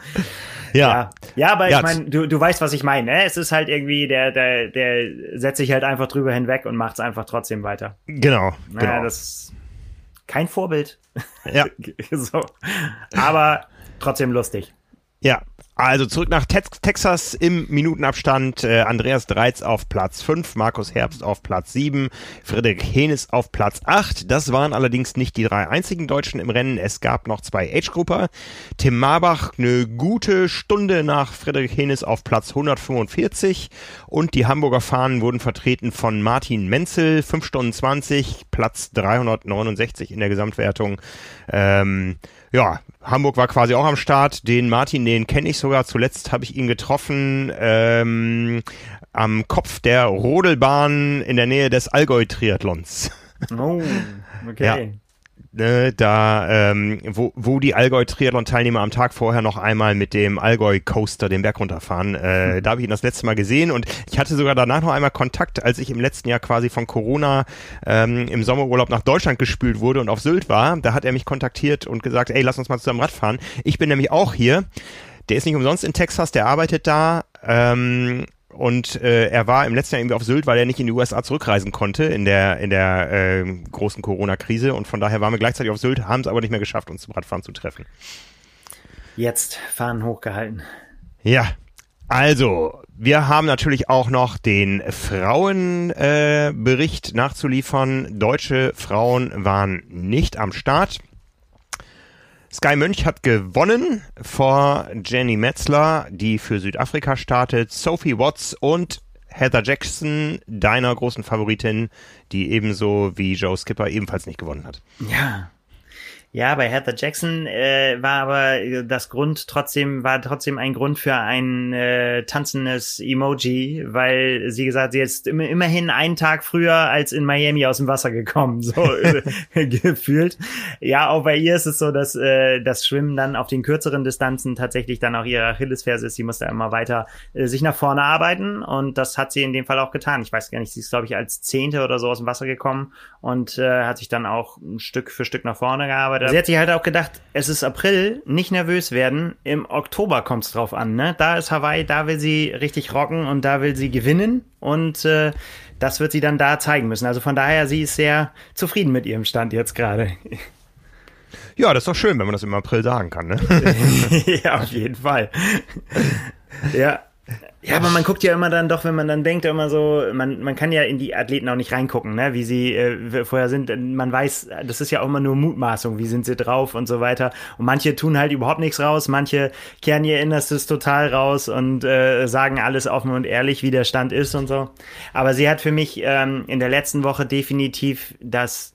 Ja. Ja, ja aber ja, ich meine, du, du weißt, was ich meine. Ne? Es ist halt irgendwie, der, der, der setzt sich halt einfach drüber hinweg und macht es einfach trotzdem weiter. Genau. Naja, genau. das ist kein Vorbild. Ja. so. Aber trotzdem lustig. Ja, also zurück nach Te Texas im Minutenabstand. Äh, Andreas Dreiz auf Platz 5, Markus Herbst auf Platz 7, Friedrich Henes auf Platz 8. Das waren allerdings nicht die drei einzigen Deutschen im Rennen. Es gab noch zwei Age-Grupper. Tim Marbach eine gute Stunde nach Friedrich Henes auf Platz 145 und die Hamburger Fahnen wurden vertreten von Martin Menzel, 5 Stunden 20, Platz 369 in der Gesamtwertung. Ähm, ja, Hamburg war quasi auch am Start. Den Martin, den kenne ich sogar. Zuletzt habe ich ihn getroffen ähm, am Kopf der Rodelbahn in der Nähe des Allgäu-Triathlons. Oh, okay. Ja ne, da, ähm, wo, wo die Allgäu-Triathlon-Teilnehmer am Tag vorher noch einmal mit dem Allgäu-Coaster den Berg runterfahren. Äh, mhm. Da habe ich ihn das letzte Mal gesehen und ich hatte sogar danach noch einmal Kontakt, als ich im letzten Jahr quasi von Corona ähm, im Sommerurlaub nach Deutschland gespült wurde und auf Sylt war. Da hat er mich kontaktiert und gesagt, ey, lass uns mal zusammen Rad fahren. Ich bin nämlich auch hier. Der ist nicht umsonst in Texas, der arbeitet da. Ähm, und äh, er war im letzten Jahr irgendwie auf Sylt, weil er nicht in die USA zurückreisen konnte in der in der äh, großen Corona-Krise und von daher waren wir gleichzeitig auf Sylt, haben es aber nicht mehr geschafft, uns zum Radfahren zu treffen. Jetzt Fahnen hochgehalten. Ja, also wir haben natürlich auch noch den Frauenbericht äh, nachzuliefern. Deutsche Frauen waren nicht am Start. Sky Mönch hat gewonnen vor Jenny Metzler, die für Südafrika startet, Sophie Watts und Heather Jackson, deiner großen Favoritin, die ebenso wie Joe Skipper ebenfalls nicht gewonnen hat. Ja, ja, bei Heather Jackson äh, war aber das Grund trotzdem, war trotzdem ein Grund für ein äh, tanzendes Emoji, weil sie gesagt, sie ist immer, immerhin einen Tag früher als in Miami aus dem Wasser gekommen, so gefühlt. Ja, auch bei ihr ist es so, dass äh, das Schwimmen dann auf den kürzeren Distanzen tatsächlich dann auch ihre Achillesferse ist. Sie musste immer weiter äh, sich nach vorne arbeiten und das hat sie in dem Fall auch getan. Ich weiß gar nicht, sie ist, glaube ich, als Zehnte oder so aus dem Wasser gekommen und äh, hat sich dann auch Stück für Stück nach vorne gearbeitet aber sie hat sich halt auch gedacht, es ist April, nicht nervös werden. Im Oktober kommt es drauf an. Ne? Da ist Hawaii, da will sie richtig rocken und da will sie gewinnen. Und äh, das wird sie dann da zeigen müssen. Also von daher, sie ist sehr zufrieden mit ihrem Stand jetzt gerade. Ja, das ist doch schön, wenn man das im April sagen kann. Ne? ja, auf jeden Fall. ja, ja, aber man guckt ja immer dann doch, wenn man dann denkt, immer so, man, man kann ja in die Athleten auch nicht reingucken, ne, wie sie äh, vorher sind. Man weiß, das ist ja auch immer nur Mutmaßung, wie sind sie drauf und so weiter. Und manche tun halt überhaupt nichts raus, manche kehren ihr Innerstes total raus und äh, sagen alles offen und ehrlich, wie der Stand ist und so. Aber sie hat für mich ähm, in der letzten Woche definitiv das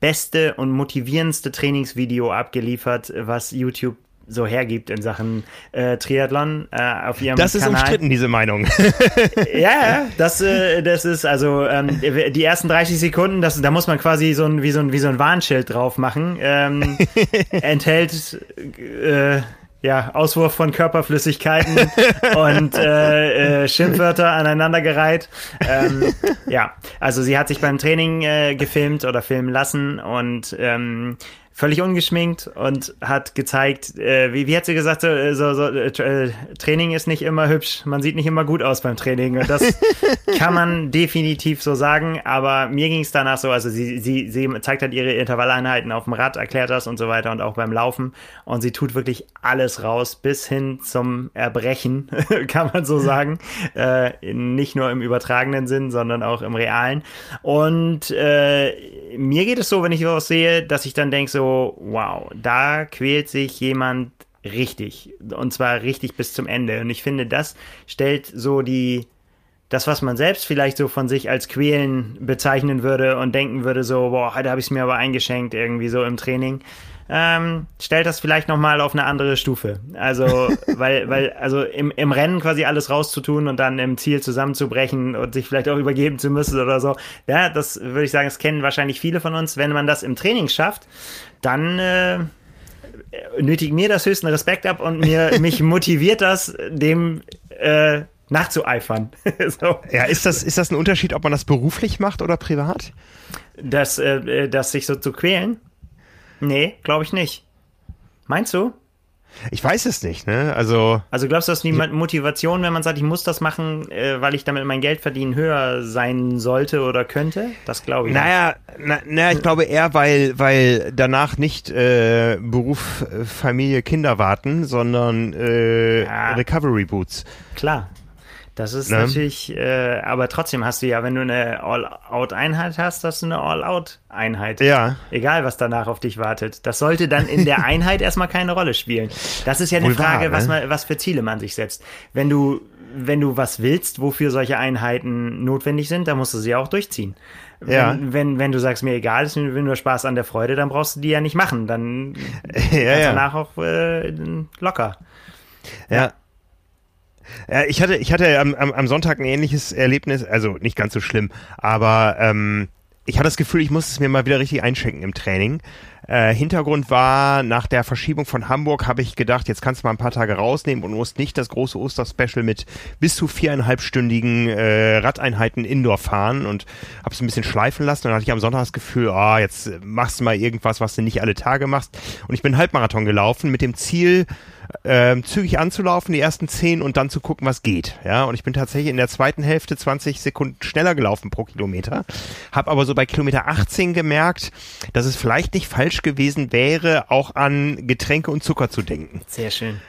beste und motivierendste Trainingsvideo abgeliefert, was YouTube so hergibt in Sachen äh, Triathlon äh, auf ihrem Das ist Kanal. umstritten, diese Meinung. ja, das, äh, das ist also ähm, die ersten 30 Sekunden, das, da muss man quasi so ein, wie, so ein, wie so ein Warnschild drauf machen. Ähm, enthält äh, ja, Auswurf von Körperflüssigkeiten und äh, äh, Schimpfwörter aneinandergereiht. Ähm, ja, also sie hat sich beim Training äh, gefilmt oder filmen lassen und ähm, völlig ungeschminkt und hat gezeigt, äh, wie, wie hat sie gesagt, so, so, so äh, Training ist nicht immer hübsch, man sieht nicht immer gut aus beim Training. Und das kann man definitiv so sagen, aber mir ging es danach so, also sie, sie, sie zeigt halt ihre Intervalleinheiten auf dem Rad, erklärt das und so weiter und auch beim Laufen. Und sie tut wirklich alles raus, bis hin zum Erbrechen, kann man so sagen, äh, nicht nur im übertragenen Sinn, sondern auch im realen. Und äh, mir geht es so, wenn ich was sehe, dass ich dann denke so, wow, da quält sich jemand richtig. Und zwar richtig bis zum Ende. Und ich finde, das stellt so die, das, was man selbst vielleicht so von sich als quälen bezeichnen würde und denken würde, so, boah, heute habe ich es mir aber eingeschenkt, irgendwie so im Training ähm, stellt das vielleicht nochmal auf eine andere Stufe. Also, weil, weil, also im, im Rennen quasi alles rauszutun und dann im Ziel zusammenzubrechen und sich vielleicht auch übergeben zu müssen oder so. Ja, das würde ich sagen, das kennen wahrscheinlich viele von uns. Wenn man das im Training schafft, dann äh, nötigt mir das höchsten Respekt ab und mir mich motiviert das, dem äh, nachzueifern. so. Ja, ist das, ist das ein Unterschied, ob man das beruflich macht oder privat? Das, äh, das sich so zu quälen? Nee, glaube ich nicht. Meinst du? Ich weiß es nicht, ne? Also. Also glaubst du, dass die Motivation, wenn man sagt, ich muss das machen, äh, weil ich damit mein Geld verdienen, höher sein sollte oder könnte? Das glaube ich naja, nicht. Naja, na, ich glaube eher, weil, weil danach nicht äh, Beruf, Familie, Kinder warten, sondern äh, ja. Recovery Boots. Klar. Das ist ne? natürlich, äh, aber trotzdem hast du ja, wenn du eine All-Out-Einheit hast, hast du eine All-Out-Einheit. Ja. Egal, was danach auf dich wartet. Das sollte dann in der Einheit erstmal keine Rolle spielen. Das ist ja eine Wohl Frage, wahr, ne? was, man, was für Ziele man sich setzt. Wenn du, wenn du was willst, wofür solche Einheiten notwendig sind, dann musst du sie auch durchziehen. Wenn, ja. wenn, wenn du sagst, mir egal ist, wenn nur Spaß an der Freude, dann brauchst du die ja nicht machen. Dann ja, ja. danach auch äh, locker. ja. ja. Ja, ich hatte, ich hatte am, am, am Sonntag ein ähnliches Erlebnis, also nicht ganz so schlimm, aber ähm, ich hatte das Gefühl, ich muss es mir mal wieder richtig einschenken im Training. Äh, Hintergrund war, nach der Verschiebung von Hamburg habe ich gedacht, jetzt kannst du mal ein paar Tage rausnehmen und musst nicht das große Osterspecial mit bis zu viereinhalbstündigen äh, Radeinheiten Indoor fahren und habe es ein bisschen schleifen lassen. Und dann hatte ich am Sonntag das Gefühl, ah, oh, jetzt machst du mal irgendwas, was du nicht alle Tage machst. Und ich bin Halbmarathon gelaufen mit dem Ziel, ähm, zügig anzulaufen, die ersten zehn und dann zu gucken, was geht. Ja, und ich bin tatsächlich in der zweiten Hälfte 20 Sekunden schneller gelaufen pro Kilometer, habe aber so bei Kilometer 18 gemerkt, dass es vielleicht nicht falsch gewesen wäre, auch an Getränke und Zucker zu denken. Sehr schön.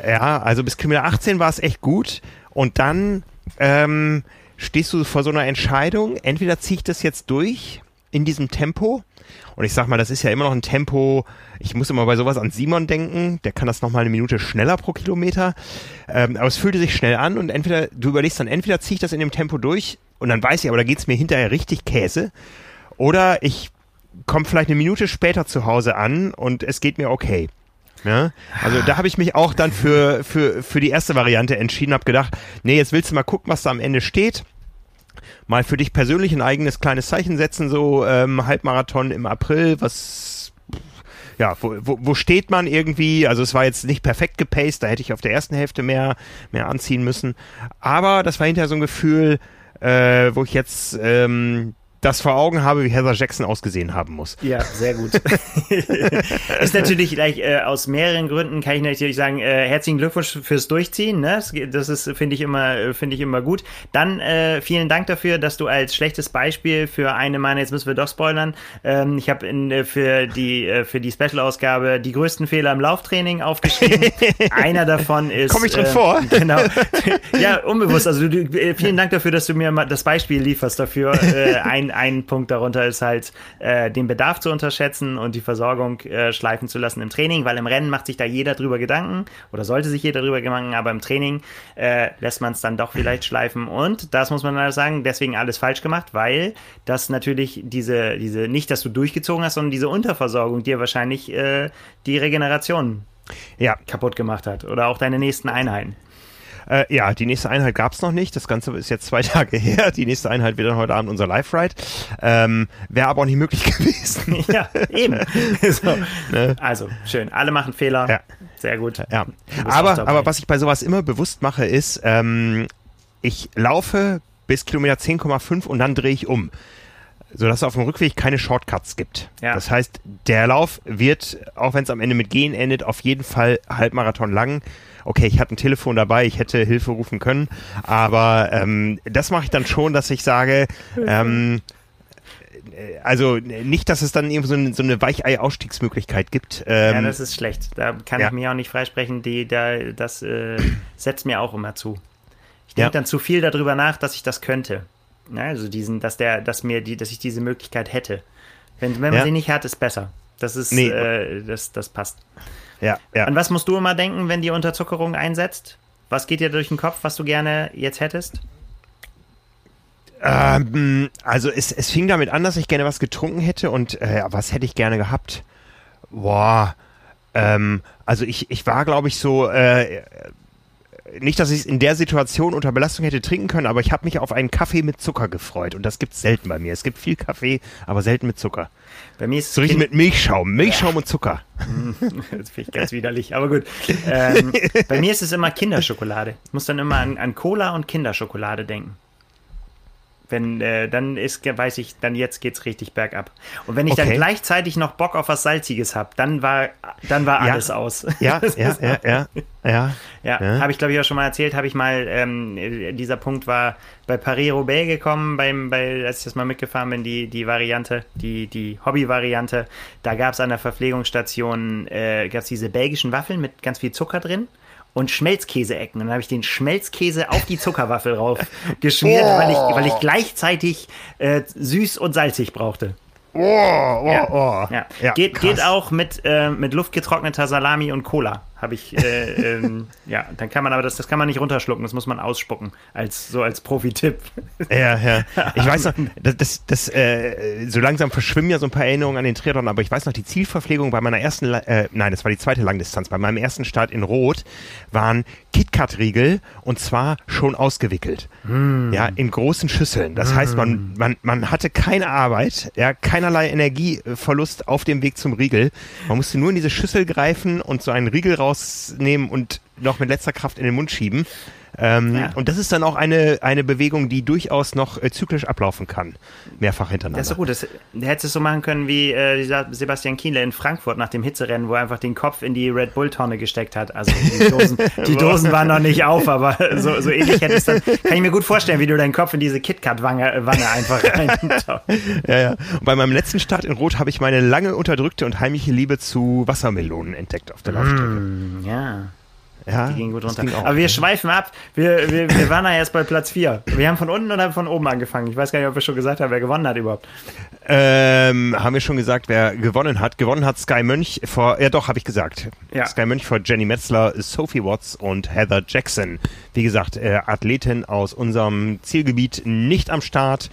Äh, ja, also bis Kilometer 18 war es echt gut und dann ähm, stehst du vor so einer Entscheidung, entweder ziehe ich das jetzt durch in diesem Tempo. Und ich sag mal, das ist ja immer noch ein Tempo, ich muss immer bei sowas an Simon denken, der kann das nochmal eine Minute schneller pro Kilometer. Ähm, aber es fühlte sich schnell an und entweder, du überlegst dann, entweder ziehe ich das in dem Tempo durch und dann weiß ich, aber da geht's mir hinterher richtig Käse. Oder ich komme vielleicht eine Minute später zu Hause an und es geht mir okay. Ja? Also da habe ich mich auch dann für, für, für die erste Variante entschieden, habe gedacht, nee, jetzt willst du mal gucken, was da am Ende steht. Mal für dich persönlich ein eigenes kleines Zeichen setzen, so ähm, Halbmarathon im April, was ja, wo, wo, wo steht man irgendwie? Also es war jetzt nicht perfekt gepaced, da hätte ich auf der ersten Hälfte mehr, mehr anziehen müssen. Aber das war hinterher so ein Gefühl, äh, wo ich jetzt ähm, das vor Augen habe, wie Heather Jackson ausgesehen haben muss. Ja, sehr gut. ist natürlich gleich äh, aus mehreren Gründen kann ich natürlich sagen, äh, herzlichen Glückwunsch fürs Durchziehen. Ne? Das ist finde ich immer finde ich immer gut. Dann äh, vielen Dank dafür, dass du als schlechtes Beispiel für eine meiner jetzt müssen wir doch spoilern. Ähm, ich habe äh, für die äh, für die Special Ausgabe die größten Fehler im Lauftraining aufgeschrieben. Einer davon ist Komme ich drin äh, vor? Genau. ja, unbewusst. Also du, äh, vielen Dank dafür, dass du mir mal das Beispiel lieferst dafür. Äh, ein ein Punkt darunter ist halt, äh, den Bedarf zu unterschätzen und die Versorgung äh, schleifen zu lassen im Training, weil im Rennen macht sich da jeder drüber Gedanken oder sollte sich jeder drüber Gedanken, aber im Training äh, lässt man es dann doch vielleicht schleifen. Und das muss man leider sagen, deswegen alles falsch gemacht, weil das natürlich diese, diese, nicht, dass du durchgezogen hast, sondern diese Unterversorgung dir wahrscheinlich äh, die Regeneration ja. kaputt gemacht hat oder auch deine nächsten Einheiten. Äh, ja, die nächste Einheit gab's noch nicht. Das Ganze ist jetzt zwei Tage her. Die nächste Einheit wird dann heute Abend unser Live-Ride. Ähm, Wäre aber auch nicht möglich gewesen. ja, eben. so. ne? Also, schön. Alle machen Fehler. Ja. Sehr gut. Ja. Aber, aber was ich bei sowas immer bewusst mache, ist, ähm, ich laufe bis Kilometer 10,5 und dann drehe ich um sodass es auf dem Rückweg keine Shortcuts gibt. Ja. Das heißt, der Lauf wird, auch wenn es am Ende mit Gehen endet, auf jeden Fall Halbmarathon lang okay, ich hatte ein Telefon dabei, ich hätte Hilfe rufen können, aber ähm, das mache ich dann schon, dass ich sage, ähm, also nicht, dass es dann irgendwie so eine, so eine Weichei-Ausstiegsmöglichkeit gibt. Ähm, ja, das ist schlecht. Da kann ja. ich mir auch nicht freisprechen. Die, da, das äh, setzt mir auch immer zu. Ich denke ja. dann zu viel darüber nach, dass ich das könnte. Ja, also diesen, dass der, dass mir die, dass ich diese Möglichkeit hätte. Wenn, wenn man ja. sie nicht hat, ist besser. Das ist, nee. äh, das, das passt. Ja, ja. An was musst du immer denken, wenn die Unterzuckerung einsetzt? Was geht dir durch den Kopf, was du gerne jetzt hättest? Ähm, also es, es fing damit an, dass ich gerne was getrunken hätte und äh, was hätte ich gerne gehabt? Boah, ähm, also ich, ich war, glaube ich, so, äh, nicht, dass ich es in der Situation unter Belastung hätte trinken können, aber ich habe mich auf einen Kaffee mit Zucker gefreut und das gibt es selten bei mir. Es gibt viel Kaffee, aber selten mit Zucker. Bei mir ist es so richtig mit Milchschaum, Milchschaum ja. und Zucker. das finde ich ganz widerlich, aber gut. Ähm, bei mir ist es immer Kinderschokolade. Ich muss dann immer an, an Cola und Kinderschokolade denken wenn äh, dann ist, weiß ich, dann jetzt geht's richtig bergab. Und wenn ich okay. dann gleichzeitig noch Bock auf was Salziges habe, dann war, dann war alles ja. aus. Ja, ja, ja, ja, ja. Ja, ja. habe ich glaube ich auch schon mal erzählt, habe ich mal, ähm, dieser Punkt war bei Paris-Roubaix gekommen, beim, bei, als ich das mal mitgefahren bin, die, die Variante, die, die Hobby-Variante. Da gab's an der Verpflegungsstation, äh, gab's diese belgischen Waffeln mit ganz viel Zucker drin und Schmelzkäse-Ecken. Und dann habe ich den Schmelzkäse auf die Zuckerwaffel rauf geschmiert, oh. weil, ich, weil ich gleichzeitig äh, süß und salzig brauchte. Oh, oh, ja. oh. Ja. Ja, geht, geht auch mit, äh, mit luftgetrockneter Salami und Cola habe ich, äh, ähm, ja, dann kann man aber das, das kann man nicht runterschlucken, das muss man ausspucken, als so als Profi-Tipp. Ja, ja. Ich weiß noch, das, das, das äh, so langsam verschwimmen ja so ein paar Erinnerungen an den Triathlon, aber ich weiß noch, die Zielverpflegung bei meiner ersten, äh, nein, das war die zweite Langdistanz, bei meinem ersten Start in Rot waren KitKat-Riegel und zwar schon ausgewickelt. Mm. Ja, in großen Schüsseln. Das mm. heißt, man, hm. man, man hatte keine Arbeit, ja, keinerlei Energieverlust auf dem Weg zum Riegel. Man musste nur in diese Schüssel greifen und so einen Riegel raus rausnehmen und noch mit letzter Kraft in den Mund schieben. Ähm, ja. Und das ist dann auch eine, eine Bewegung, die durchaus noch äh, zyklisch ablaufen kann. Mehrfach hintereinander. Das ist so gut. Das, du hättest es so machen können wie äh, Sebastian Kienle in Frankfurt nach dem Hitzerennen, wo er einfach den Kopf in die Red Bull-Tonne gesteckt hat. Also die Dosen, die Dosen waren noch nicht auf, aber so, so ähnlich hättest dann, kann ich mir gut vorstellen, wie du deinen Kopf in diese KitKat-Wanne Wanne einfach rein. ja, ja. Und bei meinem letzten Start in Rot habe ich meine lange unterdrückte und heimliche Liebe zu Wassermelonen entdeckt auf der Laufstrecke. Mm, ja. Ja, die ging gut runter. Ging Aber wir schweifen ab. Wir, wir, wir waren da erst bei Platz 4. Wir haben von unten oder von oben angefangen. Ich weiß gar nicht, ob wir schon gesagt haben, wer gewonnen hat überhaupt. Ähm, haben wir schon gesagt, wer gewonnen hat? Gewonnen hat Sky Mönch vor, ja doch, habe ich gesagt. Ja. Sky Mönch vor Jenny Metzler, Sophie Watts und Heather Jackson. Wie gesagt, äh, Athletin aus unserem Zielgebiet nicht am Start.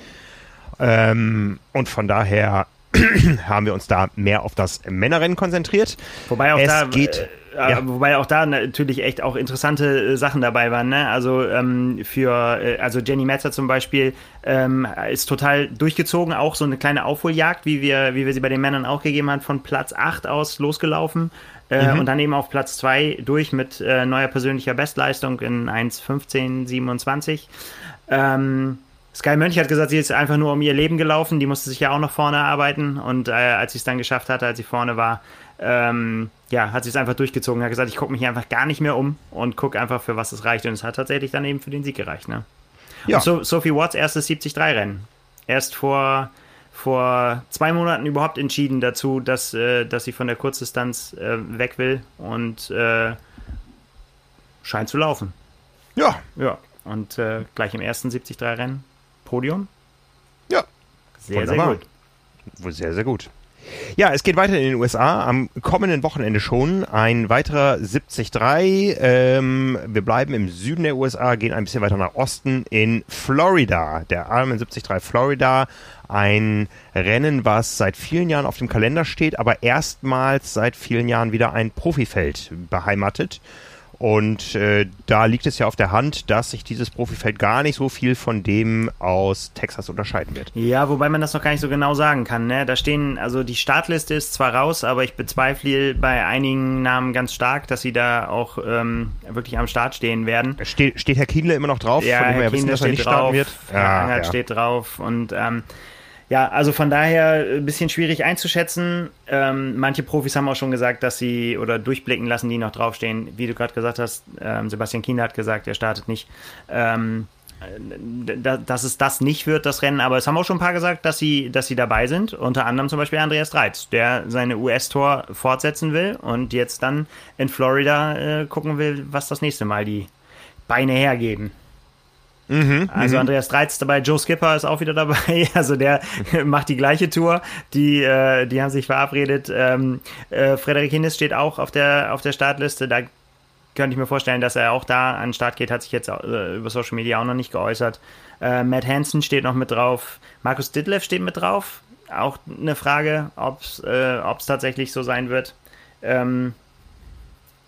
Ähm, und von daher haben wir uns da mehr auf das Männerrennen konzentriert. Wobei auch es da geht. Ja. Wobei auch da natürlich echt auch interessante äh, Sachen dabei waren. Ne? Also ähm, für äh, also Jenny Metzer zum Beispiel ähm, ist total durchgezogen, auch so eine kleine Aufholjagd, wie wir, wie wir sie bei den Männern auch gegeben haben, von Platz 8 aus losgelaufen. Äh, mhm. Und dann eben auf Platz 2 durch mit äh, neuer persönlicher Bestleistung in 1.15.27. Ähm, Sky Mönch hat gesagt, sie ist einfach nur um ihr Leben gelaufen. Die musste sich ja auch noch vorne arbeiten. Und äh, als sie es dann geschafft hatte, als sie vorne war, ähm, ja, hat sie es einfach durchgezogen. Hat gesagt, ich gucke mich einfach gar nicht mehr um und gucke einfach, für was es reicht. Und es hat tatsächlich dann eben für den Sieg gereicht. Ne? Ja. Und so, Sophie Watts erstes 73-Rennen. Erst vor, vor zwei Monaten überhaupt entschieden dazu, dass, äh, dass sie von der Kurzdistanz äh, weg will und äh, scheint zu laufen. Ja. Ja. Und äh, gleich im ersten 73-Rennen Podium. Ja. Sehr, Wunderbar. sehr gut. Sehr, sehr gut. Ja, es geht weiter in den USA. Am kommenden Wochenende schon ein weiterer 73. Ähm, wir bleiben im Süden der USA, gehen ein bisschen weiter nach Osten in Florida. Der Ironman 73 Florida. Ein Rennen, was seit vielen Jahren auf dem Kalender steht, aber erstmals seit vielen Jahren wieder ein Profifeld beheimatet. Und äh, da liegt es ja auf der Hand, dass sich dieses Profifeld gar nicht so viel von dem aus Texas unterscheiden wird. Ja, wobei man das noch gar nicht so genau sagen kann. Ne? Da stehen, also die Startliste ist zwar raus, aber ich bezweifle bei einigen Namen ganz stark, dass sie da auch ähm, wirklich am Start stehen werden. Ste steht Herr Kienle immer noch drauf? Ja, Herr Kienle steht drauf, Herr ja, Angert ja. steht drauf und ähm, ja, also von daher ein bisschen schwierig einzuschätzen. Ähm, manche Profis haben auch schon gesagt, dass sie oder durchblicken lassen, die noch draufstehen. Wie du gerade gesagt hast, ähm, Sebastian Kienle hat gesagt, er startet nicht. Ähm, dass es das nicht wird, das Rennen, aber es haben auch schon ein paar gesagt, dass sie, dass sie dabei sind. Unter anderem zum Beispiel Andreas Reitz, der seine US-Tour fortsetzen will und jetzt dann in Florida äh, gucken will, was das nächste Mal die Beine hergeben. Mhm, also mhm. Andreas Dreiz dabei, Joe Skipper ist auch wieder dabei. Also der macht die gleiche Tour. Die, äh, die haben sich verabredet. Ähm, äh, Frederik Hinnis steht auch auf der, auf der Startliste. Da könnte ich mir vorstellen, dass er auch da an den Start geht. Hat sich jetzt äh, über Social Media auch noch nicht geäußert. Äh, Matt Hansen steht noch mit drauf. Markus Ditlev steht mit drauf. Auch eine Frage, ob es äh, tatsächlich so sein wird. Ähm,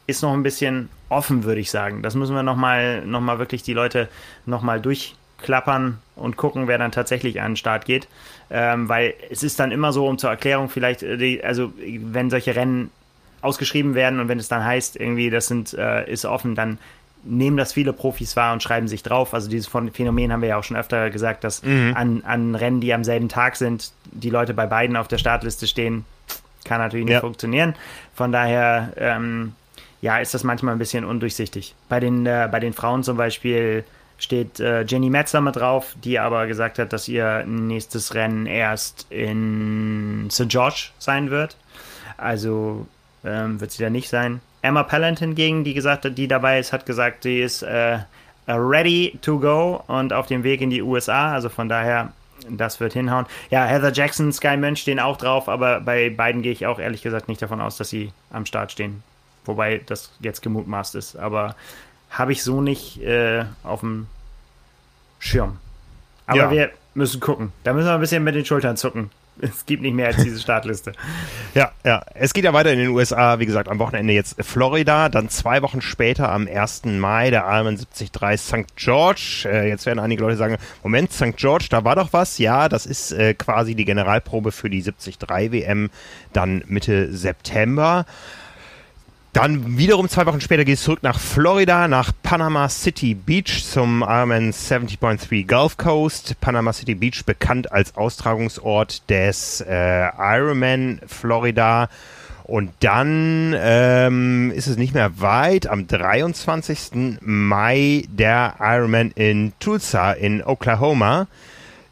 ist noch ein bisschen offen, würde ich sagen. Das müssen wir nochmal noch mal wirklich die Leute nochmal durchklappern und gucken, wer dann tatsächlich an den Start geht. Ähm, weil es ist dann immer so, um zur Erklärung vielleicht, äh, also wenn solche Rennen ausgeschrieben werden und wenn es dann heißt, irgendwie, das sind, äh, ist offen, dann nehmen das viele Profis wahr und schreiben sich drauf. Also dieses Phänomen haben wir ja auch schon öfter gesagt, dass mhm. an, an Rennen, die am selben Tag sind, die Leute bei beiden auf der Startliste stehen, kann natürlich nicht ja. funktionieren. Von daher ähm, ja, ist das manchmal ein bisschen undurchsichtig. Bei den, äh, bei den Frauen zum Beispiel steht äh, Jenny Metzler mit drauf, die aber gesagt hat, dass ihr nächstes Rennen erst in St. George sein wird. Also ähm, wird sie da nicht sein. Emma Pallant hingegen, die gesagt hat, die dabei ist, hat gesagt, sie ist äh, ready to go und auf dem Weg in die USA. Also von daher, das wird hinhauen. Ja, Heather Jackson, Sky Mönch stehen auch drauf, aber bei beiden gehe ich auch ehrlich gesagt nicht davon aus, dass sie am Start stehen. Wobei das jetzt gemutmaßt ist, aber habe ich so nicht äh, auf dem Schirm. Aber ja. wir müssen gucken. Da müssen wir ein bisschen mit den Schultern zucken. Es gibt nicht mehr als diese Startliste. ja, ja. Es geht ja weiter in den USA. Wie gesagt, am Wochenende jetzt Florida. Dann zwei Wochen später, am 1. Mai, der Ironman 73 St. George. Äh, jetzt werden einige Leute sagen, Moment, St. George, da war doch was. Ja, das ist äh, quasi die Generalprobe für die 73 WM dann Mitte September. Dann wiederum zwei Wochen später geht es zurück nach Florida, nach Panama City Beach zum Ironman 70.3 Gulf Coast. Panama City Beach bekannt als Austragungsort des äh, Ironman Florida. Und dann ähm, ist es nicht mehr weit. Am 23. Mai der Ironman in Tulsa in Oklahoma.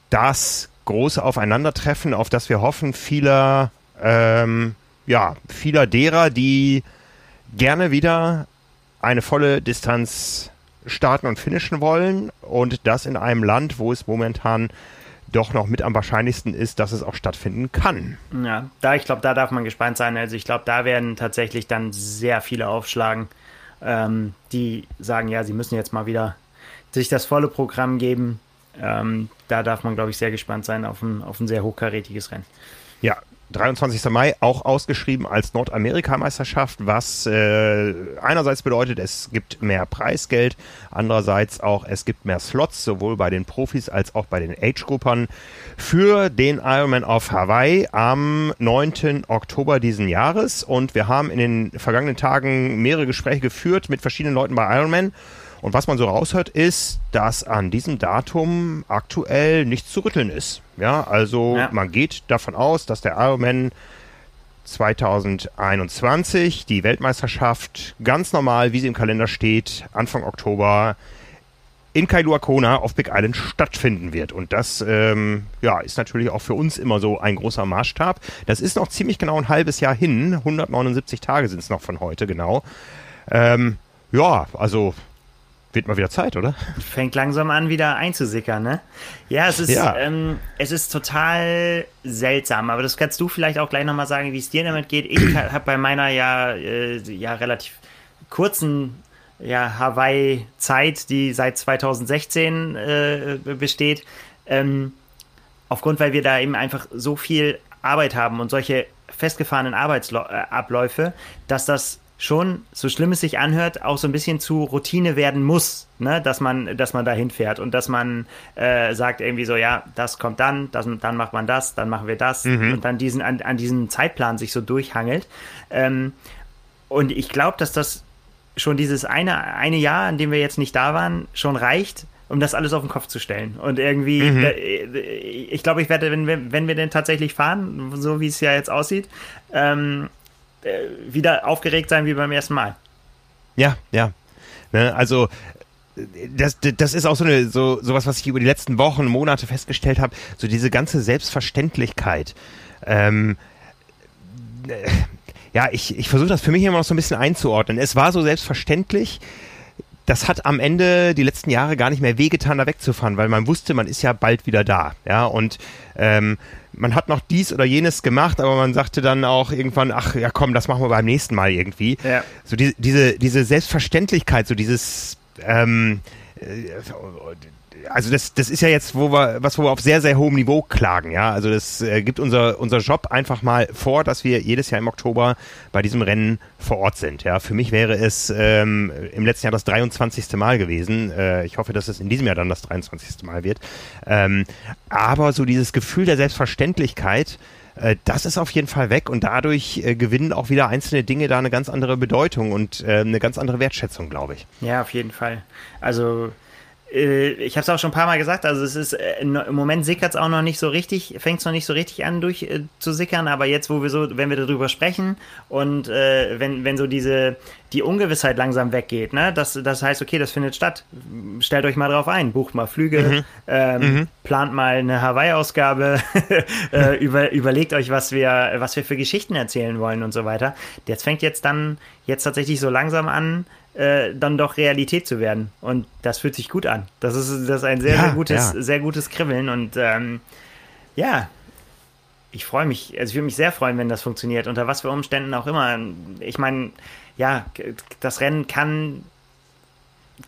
Das große Aufeinandertreffen, auf das wir hoffen, vieler, ähm, ja, vieler derer, die gerne wieder eine volle Distanz starten und finishen wollen und das in einem Land, wo es momentan doch noch mit am wahrscheinlichsten ist, dass es auch stattfinden kann. Ja, da ich glaube, da darf man gespannt sein. Also ich glaube, da werden tatsächlich dann sehr viele aufschlagen, ähm, die sagen, ja, sie müssen jetzt mal wieder sich das volle Programm geben. Ähm, da darf man, glaube ich, sehr gespannt sein auf ein, auf ein sehr hochkarätiges Rennen. Ja, 23. Mai auch ausgeschrieben als Nordamerikameisterschaft, was äh, einerseits bedeutet, es gibt mehr Preisgeld, andererseits auch es gibt mehr Slots, sowohl bei den Profis als auch bei den Age-Gruppern für den Ironman auf Hawaii am 9. Oktober diesen Jahres. Und wir haben in den vergangenen Tagen mehrere Gespräche geführt mit verschiedenen Leuten bei Ironman. Und was man so raushört, ist, dass an diesem Datum aktuell nichts zu rütteln ist. Ja, also ja. man geht davon aus, dass der Ironman 2021 die Weltmeisterschaft ganz normal, wie sie im Kalender steht, Anfang Oktober in Kailua Kona auf Big Island stattfinden wird. Und das ähm, ja, ist natürlich auch für uns immer so ein großer Maßstab. Das ist noch ziemlich genau ein halbes Jahr hin. 179 Tage sind es noch von heute, genau. Ähm, ja, also wird mal wieder Zeit, oder? Fängt langsam an, wieder einzusickern, ne? Ja, es ist, ja. Ähm, es ist total seltsam, aber das kannst du vielleicht auch gleich nochmal sagen, wie es dir damit geht. Ich habe bei meiner ja, äh, ja relativ kurzen ja, Hawaii-Zeit, die seit 2016 äh, besteht, ähm, aufgrund, weil wir da eben einfach so viel Arbeit haben und solche festgefahrenen Arbeitsabläufe, dass das schon, so schlimm es sich anhört, auch so ein bisschen zu Routine werden muss, ne? dass man, dass man da hinfährt und dass man äh, sagt irgendwie so, ja, das kommt dann, das, dann macht man das, dann machen wir das mhm. und dann diesen an, an diesen Zeitplan sich so durchhangelt. Ähm, und ich glaube, dass das schon dieses eine, eine Jahr, an dem wir jetzt nicht da waren, schon reicht, um das alles auf den Kopf zu stellen. Und irgendwie, mhm. ich glaube, ich werde, wenn wir, wenn wir denn tatsächlich fahren, so wie es ja jetzt aussieht, ähm, äh, wieder aufgeregt sein wie beim ersten Mal. Ja, ja. Ne, also das, das ist auch so eine so sowas, was ich über die letzten Wochen, Monate festgestellt habe. So diese ganze Selbstverständlichkeit. Ähm, äh, ja, ich, ich versuche das für mich immer noch so ein bisschen einzuordnen. Es war so selbstverständlich, das hat am Ende die letzten Jahre gar nicht mehr wehgetan, da wegzufahren, weil man wusste, man ist ja bald wieder da. Ja, und ähm, man hat noch dies oder jenes gemacht, aber man sagte dann auch irgendwann, ach ja komm, das machen wir beim nächsten Mal irgendwie. Ja. So die, diese, diese Selbstverständlichkeit, so dieses ähm, äh, also das, das ist ja jetzt, wo wir, was wo wir auf sehr, sehr hohem Niveau klagen, ja. Also das äh, gibt unser, unser Job einfach mal vor, dass wir jedes Jahr im Oktober bei diesem Rennen vor Ort sind. Ja, für mich wäre es ähm, im letzten Jahr das 23. Mal gewesen. Äh, ich hoffe, dass es in diesem Jahr dann das 23. Mal wird. Ähm, aber so dieses Gefühl der Selbstverständlichkeit, äh, das ist auf jeden Fall weg und dadurch äh, gewinnen auch wieder einzelne Dinge da eine ganz andere Bedeutung und äh, eine ganz andere Wertschätzung, glaube ich. Ja, auf jeden Fall. Also ich habe es auch schon ein paar Mal gesagt, also es ist äh, im Moment sickert es auch noch nicht so richtig, fängt es noch nicht so richtig an durch äh, zu sickern, aber jetzt, wo wir so, wenn wir darüber sprechen und äh, wenn, wenn so diese die Ungewissheit langsam weggeht, ne, das, das heißt, okay, das findet statt. Stellt euch mal drauf ein, bucht mal Flüge, mhm. Ähm, mhm. plant mal eine Hawaii-Ausgabe, äh, über, überlegt euch, was wir, was wir für Geschichten erzählen wollen und so weiter. Jetzt fängt jetzt dann jetzt tatsächlich so langsam an, äh, dann doch Realität zu werden. Und das fühlt sich gut an. Das ist, das ist ein sehr, ja, sehr gutes, ja. sehr gutes Kribbeln. Und ähm, ja, ich freue mich, also ich würde mich sehr freuen, wenn das funktioniert, unter was für Umständen auch immer. Ich meine, ja, das Rennen kann,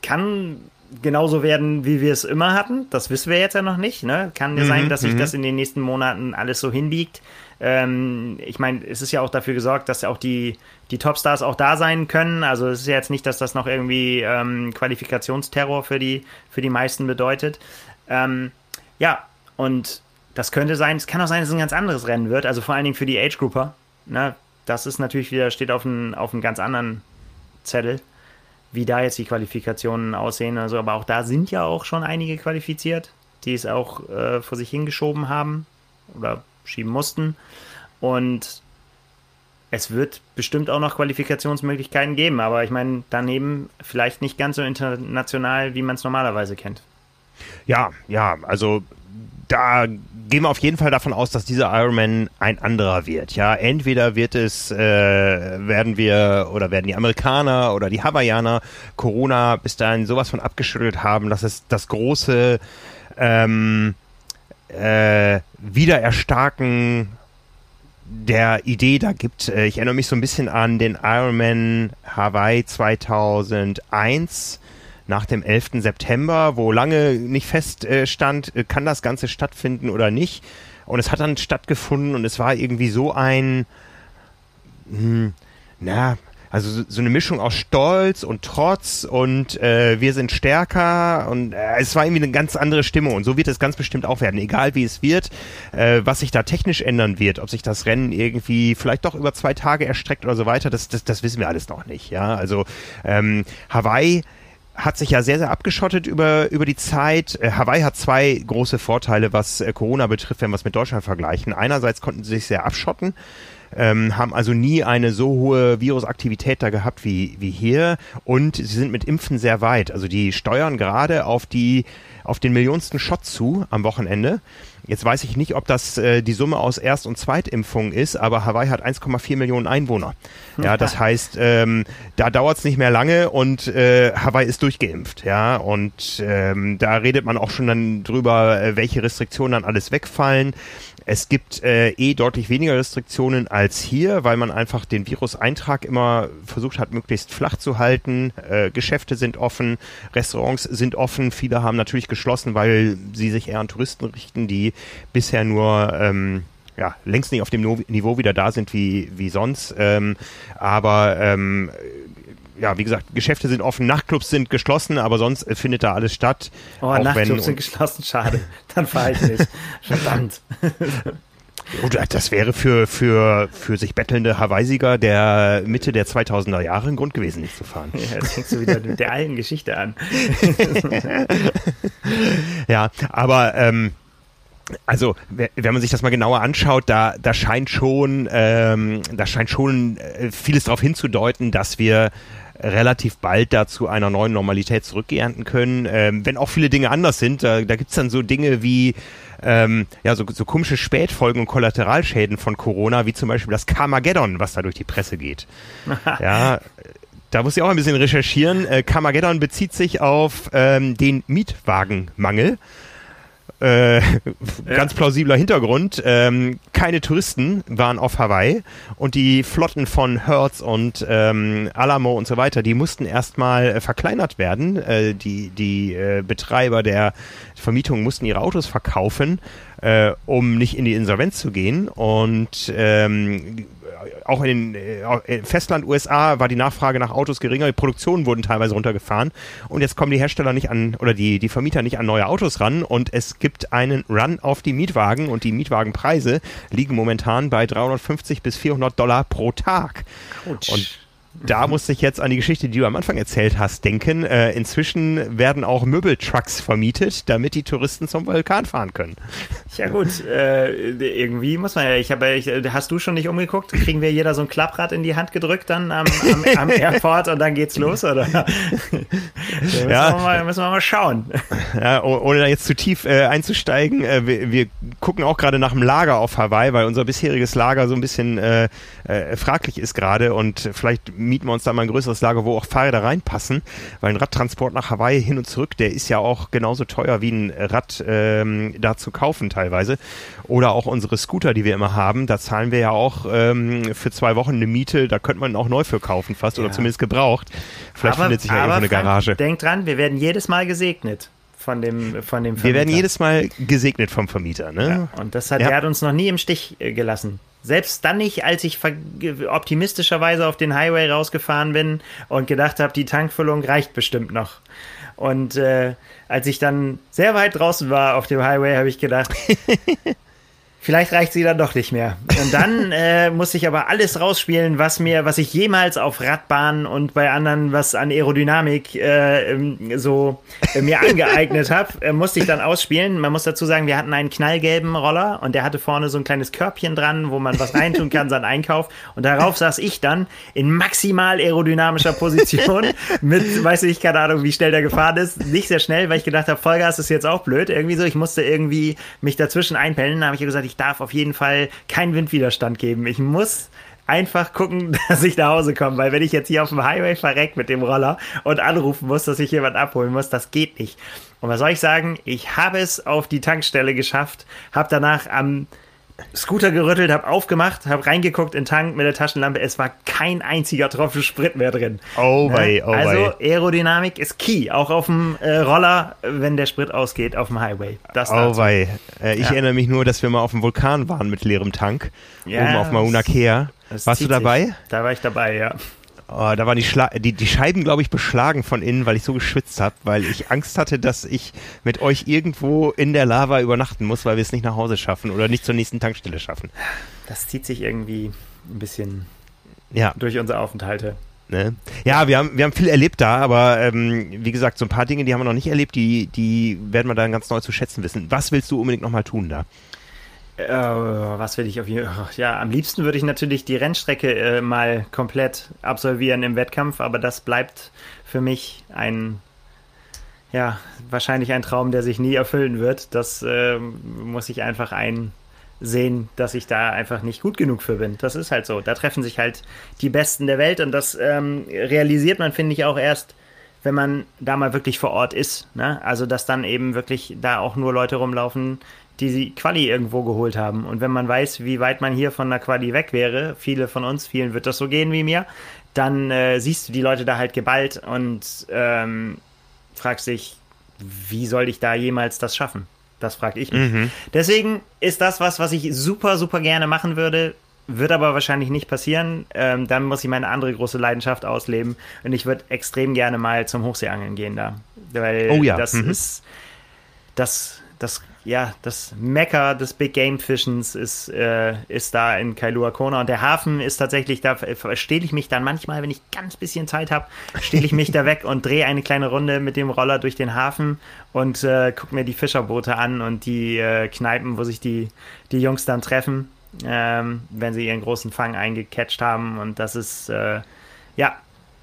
kann genauso werden, wie wir es immer hatten. Das wissen wir jetzt ja noch nicht. Ne? Kann ja mhm, sein, dass sich mhm. das in den nächsten Monaten alles so hinbiegt. Ähm, ich meine, es ist ja auch dafür gesorgt, dass auch die, die Topstars auch da sein können. Also es ist ja jetzt nicht, dass das noch irgendwie ähm, Qualifikationsterror für die, für die meisten bedeutet. Ähm, ja, und das könnte sein, es kann auch sein, dass es ein ganz anderes Rennen wird, also vor allen Dingen für die Age Grouper. Ne? Das ist natürlich wieder, steht auf einem, auf einem ganz anderen Zettel, wie da jetzt die Qualifikationen aussehen. Also, aber auch da sind ja auch schon einige qualifiziert, die es auch äh, vor sich hingeschoben haben oder schieben mussten. Und es wird bestimmt auch noch Qualifikationsmöglichkeiten geben, aber ich meine, daneben vielleicht nicht ganz so international, wie man es normalerweise kennt. Ja, ja, also da gehen wir auf jeden Fall davon aus, dass dieser Ironman ein anderer wird. Ja, entweder wird es, äh, werden wir oder werden die Amerikaner oder die Hawaiianer Corona bis dahin sowas von abgeschüttelt haben, dass es das große ähm, äh, Wiedererstarken der Idee da gibt. Äh, ich erinnere mich so ein bisschen an den Ironman Hawaii 2001 nach dem 11. September, wo lange nicht feststand, äh, kann das Ganze stattfinden oder nicht. Und es hat dann stattgefunden und es war irgendwie so ein, hm, na, also so, eine Mischung aus Stolz und Trotz und äh, wir sind stärker und äh, es war irgendwie eine ganz andere Stimmung und so wird es ganz bestimmt auch werden, egal wie es wird, äh, was sich da technisch ändern wird, ob sich das Rennen irgendwie vielleicht doch über zwei Tage erstreckt oder so weiter, das, das, das wissen wir alles noch nicht. Ja, also ähm, Hawaii hat sich ja sehr, sehr abgeschottet über, über die Zeit. Äh, Hawaii hat zwei große Vorteile, was äh, Corona betrifft, wenn wir es mit Deutschland vergleichen. Einerseits konnten sie sich sehr abschotten, ähm, haben also nie eine so hohe Virusaktivität da gehabt wie, wie hier und sie sind mit Impfen sehr weit. Also die steuern gerade auf die auf den millionsten Shot zu am Wochenende. Jetzt weiß ich nicht, ob das äh, die Summe aus Erst- und Zweitimpfung ist, aber Hawaii hat 1,4 Millionen Einwohner. Ja, das heißt, ähm, da dauert es nicht mehr lange und äh, Hawaii ist durchgeimpft. Ja, und ähm, da redet man auch schon dann drüber, äh, welche Restriktionen dann alles wegfallen. Es gibt äh, eh deutlich weniger Restriktionen als hier, weil man einfach den Virus-Eintrag immer versucht hat, möglichst flach zu halten. Äh, Geschäfte sind offen, Restaurants sind offen. Viele haben natürlich geschlossen, weil sie sich eher an Touristen richten, die bisher nur ähm, ja, längst nicht auf dem Niveau wieder da sind wie, wie sonst. Ähm, aber ähm, ja, wie gesagt, Geschäfte sind offen, Nachtclubs sind geschlossen, aber sonst äh, findet da alles statt. Oh, Nachtclubs sind geschlossen, schade. Dann fahre ich nicht. Verdammt. Oder das wäre für, für, für sich bettelnde Hawaii-Sieger der Mitte der 2000er Jahre ein Grund gewesen, nicht zu fahren. Ja, jetzt fängst du wieder mit der alten Geschichte an. ja, aber ähm, also wenn man sich das mal genauer anschaut, da, da scheint schon, ähm, da scheint schon äh, vieles darauf hinzudeuten, dass wir relativ bald dazu einer neuen Normalität zurückkehren können, ähm, wenn auch viele Dinge anders sind. Da, da gibt's dann so Dinge wie ähm, ja, so, so komische Spätfolgen und Kollateralschäden von Corona, wie zum Beispiel das Carmageddon, was da durch die Presse geht. ja, da muss ich auch ein bisschen recherchieren. Äh, Carmageddon bezieht sich auf ähm, den Mietwagenmangel. Äh, ganz plausibler Hintergrund. Ähm, keine Touristen waren auf Hawaii und die Flotten von Hertz und ähm, Alamo und so weiter, die mussten erstmal äh, verkleinert werden. Äh, die die äh, Betreiber der Vermietung mussten ihre Autos verkaufen, um nicht in die Insolvenz zu gehen. Und ähm, auch in den äh, Festland USA war die Nachfrage nach Autos geringer, die Produktionen wurden teilweise runtergefahren und jetzt kommen die Hersteller nicht an oder die, die Vermieter nicht an neue Autos ran und es gibt einen Run auf die Mietwagen und die Mietwagenpreise liegen momentan bei 350 bis 400 Dollar pro Tag. Ouch. Und da musste ich jetzt an die Geschichte, die du am Anfang erzählt hast, denken. Äh, inzwischen werden auch Möbeltrucks vermietet, damit die Touristen zum Vulkan fahren können. Ja gut, äh, irgendwie muss man ja. Ich habe, ich, hast du schon nicht umgeguckt? Kriegen wir jeder so ein Klapprad in die Hand gedrückt dann am, am, am Airport und dann geht's los, oder? ja, müssen, ja. Wir mal, müssen wir mal schauen. Ja, ohne da jetzt zu tief äh, einzusteigen, äh, wir, wir, gucken auch gerade nach einem Lager auf Hawaii, weil unser bisheriges Lager so ein bisschen äh, äh, fraglich ist gerade und vielleicht mieten wir uns da mal ein größeres Lager, wo auch Fahrräder reinpassen, weil ein Radtransport nach Hawaii hin und zurück, der ist ja auch genauso teuer wie ein Rad ähm, da zu kaufen teilweise. Oder auch unsere Scooter, die wir immer haben, da zahlen wir ja auch ähm, für zwei Wochen eine Miete, da könnte man auch neu für kaufen fast ja. oder zumindest gebraucht. Vielleicht aber, findet sich ja irgendwo eine Garage. Denk dran, wir werden jedes Mal gesegnet von dem, von dem Vermieter. Wir werden jedes Mal gesegnet vom Vermieter, ne? Ja, und das hat, ja. er hat uns noch nie im Stich äh, gelassen. Selbst dann nicht, als ich optimistischerweise auf den Highway rausgefahren bin und gedacht habe, die Tankfüllung reicht bestimmt noch. Und äh, als ich dann sehr weit draußen war auf dem Highway, habe ich gedacht, Vielleicht reicht sie dann doch nicht mehr. Und dann äh, muss ich aber alles rausspielen, was mir, was ich jemals auf Radbahnen und bei anderen, was an Aerodynamik äh, ähm, so äh, mir angeeignet habe, äh, musste ich dann ausspielen. Man muss dazu sagen, wir hatten einen knallgelben Roller und der hatte vorne so ein kleines Körbchen dran, wo man was reintun kann, seinen Einkauf. Und darauf saß ich dann in maximal aerodynamischer Position mit, weiß ich, keine Ahnung, wie schnell der gefahren ist. Nicht sehr schnell, weil ich gedacht habe, Vollgas ist jetzt auch blöd. Irgendwie so, ich musste irgendwie mich dazwischen einpellen. Da habe ich gesagt, ich ich darf auf jeden Fall keinen Windwiderstand geben. Ich muss einfach gucken, dass ich nach Hause komme, weil wenn ich jetzt hier auf dem Highway verreck mit dem Roller und anrufen muss, dass ich jemand abholen muss, das geht nicht. Und was soll ich sagen? Ich habe es auf die Tankstelle geschafft, habe danach am Scooter gerüttelt, habe aufgemacht, habe reingeguckt in den Tank mit der Taschenlampe. Es war kein einziger Tropfen Sprit mehr drin. Oh wei, oh Also Aerodynamik ist key, auch auf dem äh, Roller, wenn der Sprit ausgeht auf dem Highway. Das oh wei. Äh, ich ja. erinnere mich nur, dass wir mal auf dem Vulkan waren mit leerem Tank. Ja, oben auf Mauna Kea. Warst du dabei? Sich. Da war ich dabei, ja. Oh, da waren die, Schla die, die Scheiben, glaube ich, beschlagen von innen, weil ich so geschwitzt habe, weil ich Angst hatte, dass ich mit euch irgendwo in der Lava übernachten muss, weil wir es nicht nach Hause schaffen oder nicht zur nächsten Tankstelle schaffen. Das zieht sich irgendwie ein bisschen ja. durch unsere Aufenthalte. Ne? Ja, wir haben, wir haben viel erlebt da, aber ähm, wie gesagt, so ein paar Dinge, die haben wir noch nicht erlebt, die, die werden wir dann ganz neu zu schätzen wissen. Was willst du unbedingt nochmal tun da? Äh, was will ich auf jeden Fall? Ja, am liebsten würde ich natürlich die Rennstrecke äh, mal komplett absolvieren im Wettkampf, aber das bleibt für mich ein, ja, wahrscheinlich ein Traum, der sich nie erfüllen wird. Das äh, muss ich einfach einsehen, dass ich da einfach nicht gut genug für bin. Das ist halt so. Da treffen sich halt die Besten der Welt und das ähm, realisiert man, finde ich, auch erst wenn man da mal wirklich vor Ort ist. Ne? Also, dass dann eben wirklich da auch nur Leute rumlaufen, die sie Quali irgendwo geholt haben. Und wenn man weiß, wie weit man hier von der Quali weg wäre, viele von uns, vielen wird das so gehen wie mir, dann äh, siehst du die Leute da halt geballt und ähm, fragst dich, wie soll ich da jemals das schaffen? Das frage ich mich. Mhm. Deswegen ist das was, was ich super, super gerne machen würde. Wird aber wahrscheinlich nicht passieren. Ähm, dann muss ich meine andere große Leidenschaft ausleben. Und ich würde extrem gerne mal zum Hochseeangeln gehen da. Weil oh ja. das mhm. ist, das, das ja, das Mekka des Big Game Fischens ist, äh, ist da in Kailua Kona und der Hafen ist tatsächlich, da stehle ich mich dann manchmal, wenn ich ganz bisschen Zeit habe, stehle ich mich da weg und drehe eine kleine Runde mit dem Roller durch den Hafen und äh, gucke mir die Fischerboote an und die äh, Kneipen, wo sich die, die Jungs dann treffen, ähm, wenn sie ihren großen Fang eingecatcht haben und das ist, äh, ja,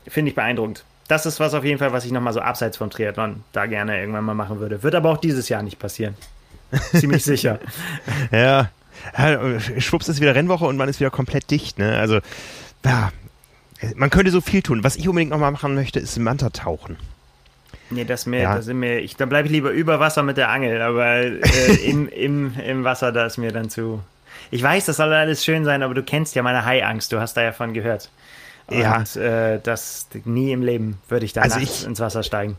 finde ich beeindruckend das ist was auf jeden Fall, was ich nochmal so abseits vom Triathlon da gerne irgendwann mal machen würde. Wird aber auch dieses Jahr nicht passieren. Ziemlich sicher. ja. Schwupps ist wieder Rennwoche und man ist wieder komplett dicht, ne? Also, ja. Man könnte so viel tun. Was ich unbedingt nochmal machen möchte, ist Manta tauchen. Nee, das mir, ja. das sind mir, ich, da bleibe ich lieber über Wasser mit der Angel, aber äh, im, im, im Wasser, da ist mir dann zu. Ich weiß, das soll alles schön sein, aber du kennst ja meine Haiangst, du hast da ja von gehört. Und, ja. Äh, das nie im Leben würde ich da also ich, ins Wasser steigen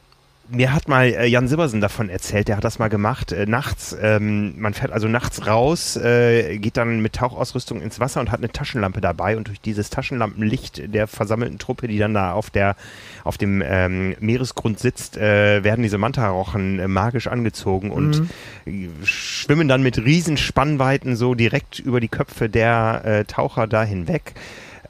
mir hat mal äh, Jan Sibbersen davon erzählt, der hat das mal gemacht, äh, nachts, ähm, man fährt also nachts raus, äh, geht dann mit Tauchausrüstung ins Wasser und hat eine Taschenlampe dabei und durch dieses Taschenlampenlicht der versammelten Truppe, die dann da auf der auf dem ähm, Meeresgrund sitzt, äh, werden diese Mantarochen äh, magisch angezogen und mhm. schwimmen dann mit riesen Spannweiten so direkt über die Köpfe der äh, Taucher da hinweg.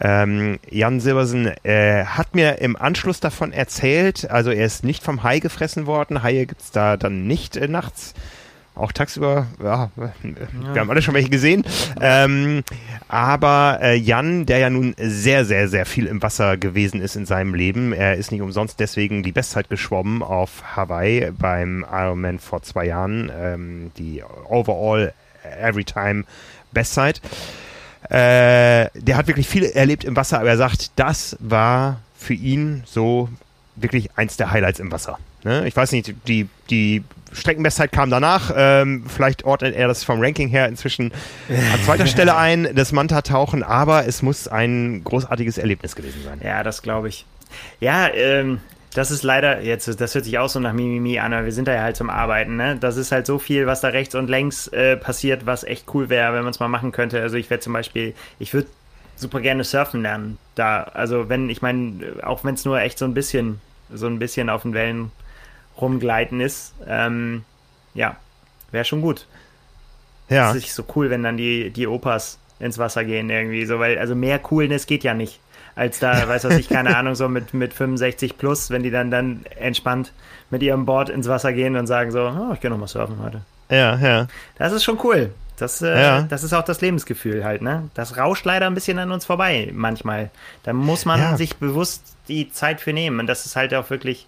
Ähm, Jan Silbersen äh, hat mir im Anschluss davon erzählt, also er ist nicht vom Hai gefressen worden. Haie gibt's da dann nicht äh, nachts. Auch tagsüber, ja, wir haben alle schon welche gesehen. Ähm, aber äh, Jan, der ja nun sehr, sehr, sehr viel im Wasser gewesen ist in seinem Leben, er ist nicht umsonst deswegen die Bestzeit geschwommen auf Hawaii beim Ironman vor zwei Jahren, ähm, die Overall Everytime Bestzeit. Äh, der hat wirklich viel erlebt im Wasser, aber er sagt, das war für ihn so wirklich eins der Highlights im Wasser. Ne? Ich weiß nicht, die, die Streckenbestzeit kam danach. Ähm, vielleicht ordnet er das vom Ranking her inzwischen an zweiter Stelle ein, das Manta-Tauchen, aber es muss ein großartiges Erlebnis gewesen sein. Ja, das glaube ich. Ja, ähm, das ist leider, jetzt, das hört sich auch so nach Mimimi an, aber wir sind da ja halt zum Arbeiten, ne? Das ist halt so viel, was da rechts und längs äh, passiert, was echt cool wäre, wenn man es mal machen könnte. Also ich wäre zum Beispiel, ich würde super gerne surfen lernen. Da, also wenn, ich meine, auch wenn es nur echt so ein bisschen, so ein bisschen auf den Wellen rumgleiten ist, ähm, ja, wäre schon gut. ja. Das ist so cool, wenn dann die, die Opas ins Wasser gehen irgendwie, so, weil, also mehr Coolness geht ja nicht als da, weiß was ich, keine Ahnung, so mit, mit 65 plus, wenn die dann dann entspannt mit ihrem Board ins Wasser gehen und sagen so, oh, ich gehe nochmal surfen heute. Ja, ja. Das ist schon cool. Das, äh, ja. das ist auch das Lebensgefühl halt, ne? Das rauscht leider ein bisschen an uns vorbei manchmal. Da muss man ja. sich bewusst die Zeit für nehmen. Und das ist halt auch wirklich,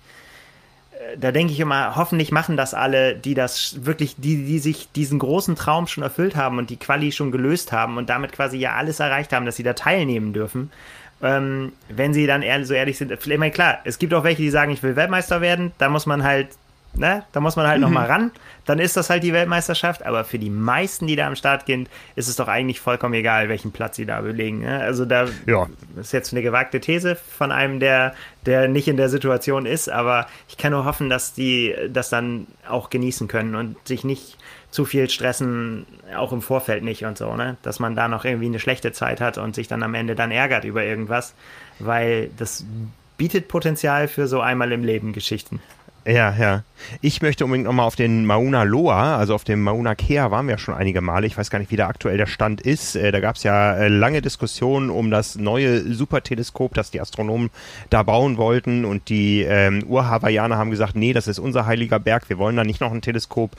äh, da denke ich immer, hoffentlich machen das alle, die das wirklich, die, die sich diesen großen Traum schon erfüllt haben und die Quali schon gelöst haben und damit quasi ja alles erreicht haben, dass sie da teilnehmen dürfen. Ähm, wenn sie dann ehrlich, so ehrlich sind, ich meine, klar, es gibt auch welche, die sagen, ich will Weltmeister werden, da muss man halt ne, da muss man halt mhm. nochmal ran. Dann ist das halt die Weltmeisterschaft. Aber für die meisten, die da am Start gehen, ist es doch eigentlich vollkommen egal, welchen Platz sie da belegen. Ne? Also da ja. ist jetzt eine gewagte These von einem, der, der nicht in der Situation ist. Aber ich kann nur hoffen, dass die das dann auch genießen können und sich nicht zu viel stressen, auch im Vorfeld nicht und so, ne? Dass man da noch irgendwie eine schlechte Zeit hat und sich dann am Ende dann ärgert über irgendwas, weil das bietet Potenzial für so einmal im Leben Geschichten. Ja, ja. Ich möchte unbedingt nochmal auf den Mauna Loa, also auf dem Mauna Kea waren wir schon einige Male. Ich weiß gar nicht, wie der aktuell der Stand ist. Äh, da gab es ja äh, lange Diskussionen um das neue Superteleskop, das die Astronomen da bauen wollten. Und die ähm, Ur-Hawaiianer haben gesagt, nee, das ist unser heiliger Berg, wir wollen da nicht noch ein Teleskop.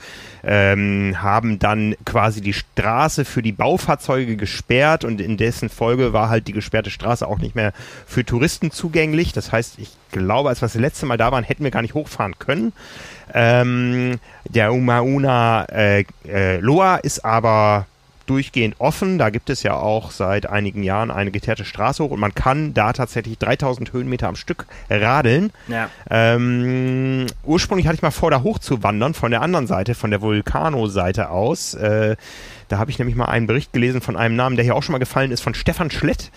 Ähm, haben dann quasi die Straße für die Baufahrzeuge gesperrt und in dessen Folge war halt die gesperrte Straße auch nicht mehr für Touristen zugänglich. Das heißt, ich glaube, als wir das letzte Mal da waren, hätten wir gar nicht hochfahren können. Ähm, der Umauna äh, äh, Loa ist aber durchgehend offen. Da gibt es ja auch seit einigen Jahren eine geteerte Straße hoch und man kann da tatsächlich 3000 Höhenmeter am Stück radeln. Ja. Ähm, ursprünglich hatte ich mal vor, da hoch zu wandern, von der anderen Seite, von der Vulcano-Seite aus. Äh, da habe ich nämlich mal einen Bericht gelesen von einem Namen, der hier auch schon mal gefallen ist, von Stefan Schlett.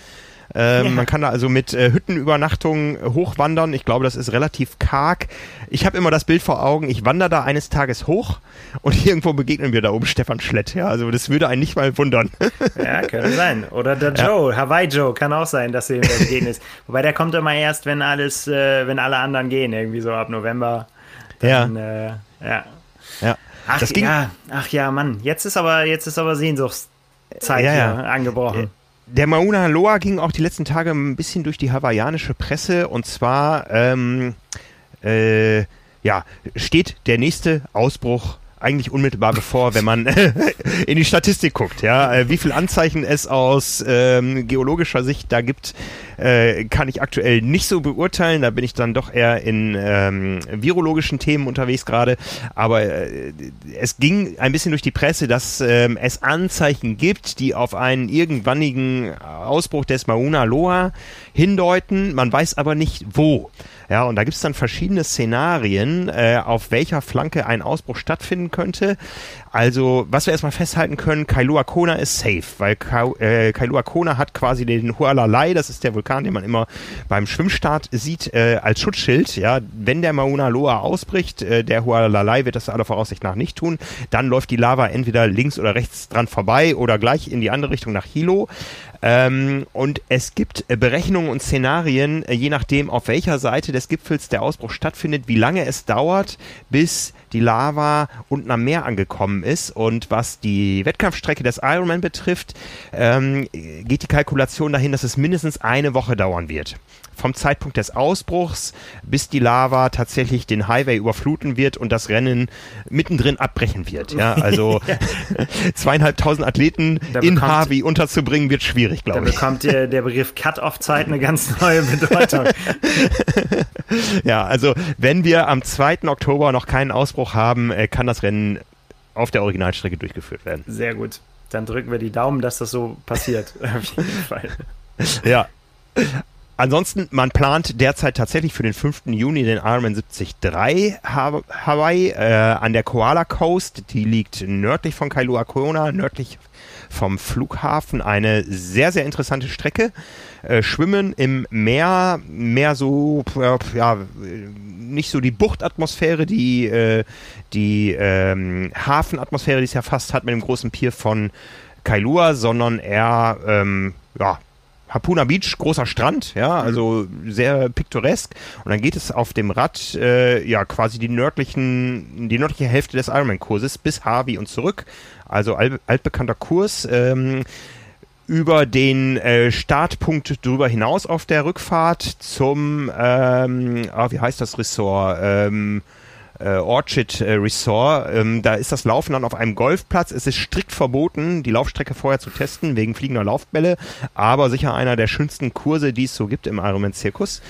Ähm, ja. Man kann da also mit äh, Hüttenübernachtungen hochwandern. Ich glaube, das ist relativ karg. Ich habe immer das Bild vor Augen, ich wandere da eines Tages hoch und irgendwo begegnen wir da oben Stefan Schlett. Ja, also das würde einen nicht mal wundern. Ja, könnte sein. Oder der Joe, ja. Hawaii Joe, kann auch sein, dass er ihm begegnet ist. Wobei der kommt immer erst, wenn alles, äh, wenn alle anderen gehen, irgendwie so ab November. Dann, ja. Äh, ja. Ja. Ach, ja, ach ja, Mann. Jetzt ist aber, jetzt ist aber Sehnsuchtszeit ja, ja. angebrochen. Der Mauna Loa ging auch die letzten Tage ein bisschen durch die hawaiianische Presse. Und zwar ähm, äh, ja, steht der nächste Ausbruch eigentlich unmittelbar bevor, wenn man in die Statistik guckt, ja, äh, wie viel Anzeichen es aus ähm, geologischer Sicht da gibt, äh, kann ich aktuell nicht so beurteilen. Da bin ich dann doch eher in ähm, virologischen Themen unterwegs gerade. Aber äh, es ging ein bisschen durch die Presse, dass ähm, es Anzeichen gibt, die auf einen irgendwannigen Ausbruch des Mauna Loa hindeuten. Man weiß aber nicht wo. Ja, und da gibt es dann verschiedene Szenarien, äh, auf welcher Flanke ein Ausbruch stattfinden könnte. Also, was wir erstmal festhalten können, Kailua Kona ist safe, weil Ka äh, Kailua Kona hat quasi den Hualalai, das ist der Vulkan, den man immer beim Schwimmstart sieht, äh, als Schutzschild. Ja, wenn der Mauna Loa ausbricht, äh, der Hualalai wird das aller Voraussicht nach nicht tun, dann läuft die Lava entweder links oder rechts dran vorbei oder gleich in die andere Richtung nach Hilo. Ähm, und es gibt äh, Berechnungen und Szenarien, äh, je nachdem, auf welcher Seite des Gipfels der Ausbruch stattfindet, wie lange es dauert, bis die Lava unten am Meer angekommen ist. Und was die Wettkampfstrecke des Ironman betrifft, ähm, geht die Kalkulation dahin, dass es mindestens eine Woche dauern wird vom Zeitpunkt des Ausbruchs, bis die Lava tatsächlich den Highway überfluten wird und das Rennen mittendrin abbrechen wird. Ja, also zweieinhalbtausend Athleten da in Harvey unterzubringen, wird schwierig, glaube ich. Da bekommt der, der Begriff Cut-Off-Zeit eine ganz neue Bedeutung. ja, also wenn wir am 2. Oktober noch keinen Ausbruch haben, äh, kann das Rennen auf der Originalstrecke durchgeführt werden. Sehr gut. Dann drücken wir die Daumen, dass das so passiert. Auf jeden Fall. Ja. Ansonsten, man plant derzeit tatsächlich für den 5. Juni den Ironman 73 Hawaii äh, an der Koala Coast. Die liegt nördlich von Kailua Kona, nördlich vom Flughafen. Eine sehr, sehr interessante Strecke. Äh, Schwimmen im Meer, mehr so, äh, ja, nicht so die Buchtatmosphäre, die, äh, die ähm, Hafenatmosphäre, die es ja fast hat mit dem großen Pier von Kailua, sondern eher, ähm, ja, Hapuna Beach, großer Strand, ja, mhm. also sehr piktoresk. Und dann geht es auf dem Rad, äh, ja, quasi die nördlichen, die nördliche Hälfte des Ironman-Kurses bis Harvey und zurück. also alt, altbekannter Kurs. Ähm, über den äh, Startpunkt drüber hinaus auf der Rückfahrt zum, ähm, ah, wie heißt das Ressort? Ähm, äh, Orchid äh, Resort. Ähm, da ist das Laufen dann auf einem Golfplatz. Es ist strikt verboten, die Laufstrecke vorher zu testen, wegen fliegender Laufbälle. Aber sicher einer der schönsten Kurse, die es so gibt im Ironman-Zirkus.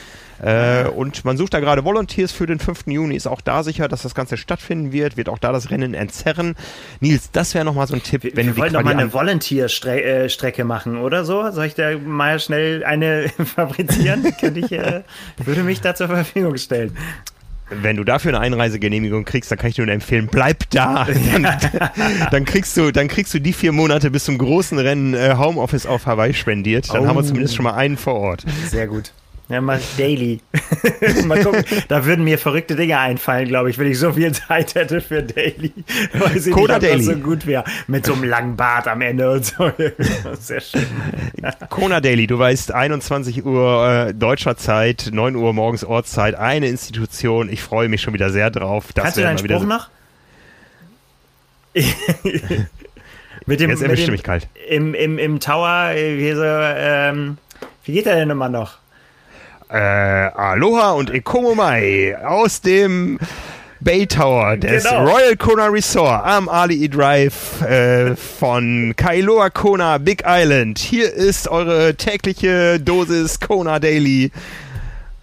Äh, und man sucht da gerade Volunteers für den 5. Juni, ist auch da sicher, dass das Ganze stattfinden wird, wird auch da das Rennen entzerren. Nils, das wäre nochmal so ein Tipp. Wenn wir wollen doch mal eine Volunteer-Strecke machen, oder so? Soll ich da mal schnell eine fabrizieren? Könnte ich, äh, würde mich da zur Verfügung stellen wenn du dafür eine Einreisegenehmigung kriegst, dann kann ich dir nur empfehlen, bleib da. Dann, dann, kriegst du, dann kriegst du die vier Monate bis zum großen Rennen äh, Homeoffice auf Hawaii spendiert. Dann oh. haben wir oh. zumindest schon mal einen vor Ort. Sehr gut. Ja, mal Daily. mal gucken, da würden mir verrückte Dinge einfallen, glaube ich, wenn ich so viel Zeit hätte für Daily. Weiß ich Coda nicht, Daily. so gut wäre. Mit so einem langen Bart am Ende und so. Sehr schön. Kona Daily, du weißt, 21 Uhr äh, deutscher Zeit, 9 Uhr morgens Ortszeit, eine Institution. Ich freue mich schon wieder sehr drauf. Das Kannst du deinen Spruch so noch? mit dem, Jetzt erwischt mich kalt. Im, im, Im Tower, äh, wie, so, ähm, wie geht der denn immer noch? Äh, Aloha und Ekomomai aus dem Bay Tower des genau. Royal Kona Resort am Ali Drive äh, von Kailua Kona Big Island. Hier ist eure tägliche Dosis Kona Daily.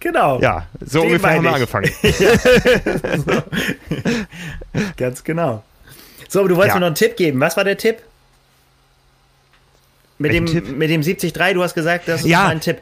Genau. Ja, so Den ungefähr haben wir angefangen. Ganz genau. So, aber du wolltest ja. mir noch einen Tipp geben. Was war der Tipp? Mit dem, Tipp? mit dem 73, du hast gesagt, das ist ja. ein Tipp.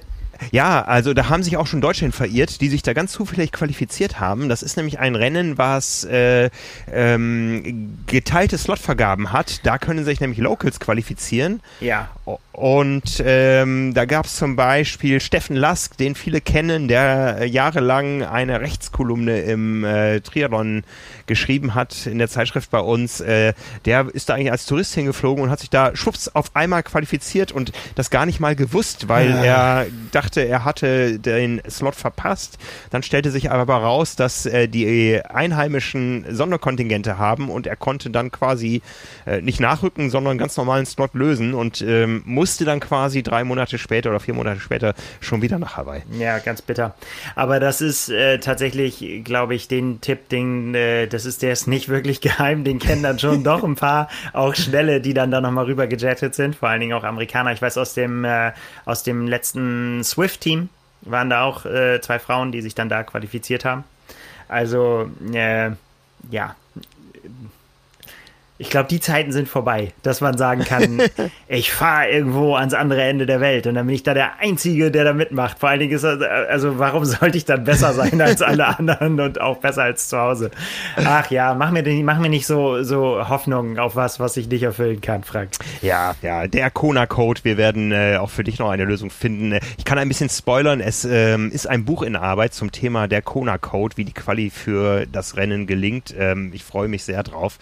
Ja, also da haben sich auch schon Deutschland verirrt, die sich da ganz zufällig qualifiziert haben. Das ist nämlich ein Rennen, was äh, ähm, geteilte Slotvergaben hat. Da können sich nämlich Locals qualifizieren. Ja. Und ähm, da gab es zum Beispiel Steffen Lask, den viele kennen, der jahrelang eine Rechtskolumne im äh, Triathlon geschrieben hat in der Zeitschrift bei uns. Äh, der ist da eigentlich als Tourist hingeflogen und hat sich da schwupps auf einmal qualifiziert und das gar nicht mal gewusst, weil ja. er dachte, er hatte den Slot verpasst. Dann stellte sich aber raus, dass äh, die einheimischen Sonderkontingente haben und er konnte dann quasi äh, nicht nachrücken, sondern einen ganz normalen Slot lösen und ähm, musste dann quasi drei Monate später oder vier Monate später schon wieder nach Hawaii. Ja, ganz bitter. Aber das ist äh, tatsächlich, glaube ich, den Tipp, den, äh, das ist, der ist nicht wirklich geheim, den kennen dann schon doch ein paar auch Schnelle, die dann da nochmal rüber gejettet sind, vor allen Dingen auch Amerikaner. Ich weiß aus dem, äh, aus dem letzten Swift-Team waren da auch äh, zwei Frauen, die sich dann da qualifiziert haben. Also, äh, ja, ich glaube, die Zeiten sind vorbei, dass man sagen kann, ich fahre irgendwo ans andere Ende der Welt und dann bin ich da der Einzige, der da mitmacht. Vor allen Dingen ist das, also warum sollte ich dann besser sein als alle anderen und auch besser als zu Hause? Ach ja, mach mir, mach mir nicht so, so Hoffnungen auf was, was ich nicht erfüllen kann, Frank. Ja, ja, der Kona-Code, wir werden äh, auch für dich noch eine Lösung finden. Ich kann ein bisschen spoilern, es ähm, ist ein Buch in Arbeit zum Thema der Kona-Code, wie die Quali für das Rennen gelingt. Ähm, ich freue mich sehr drauf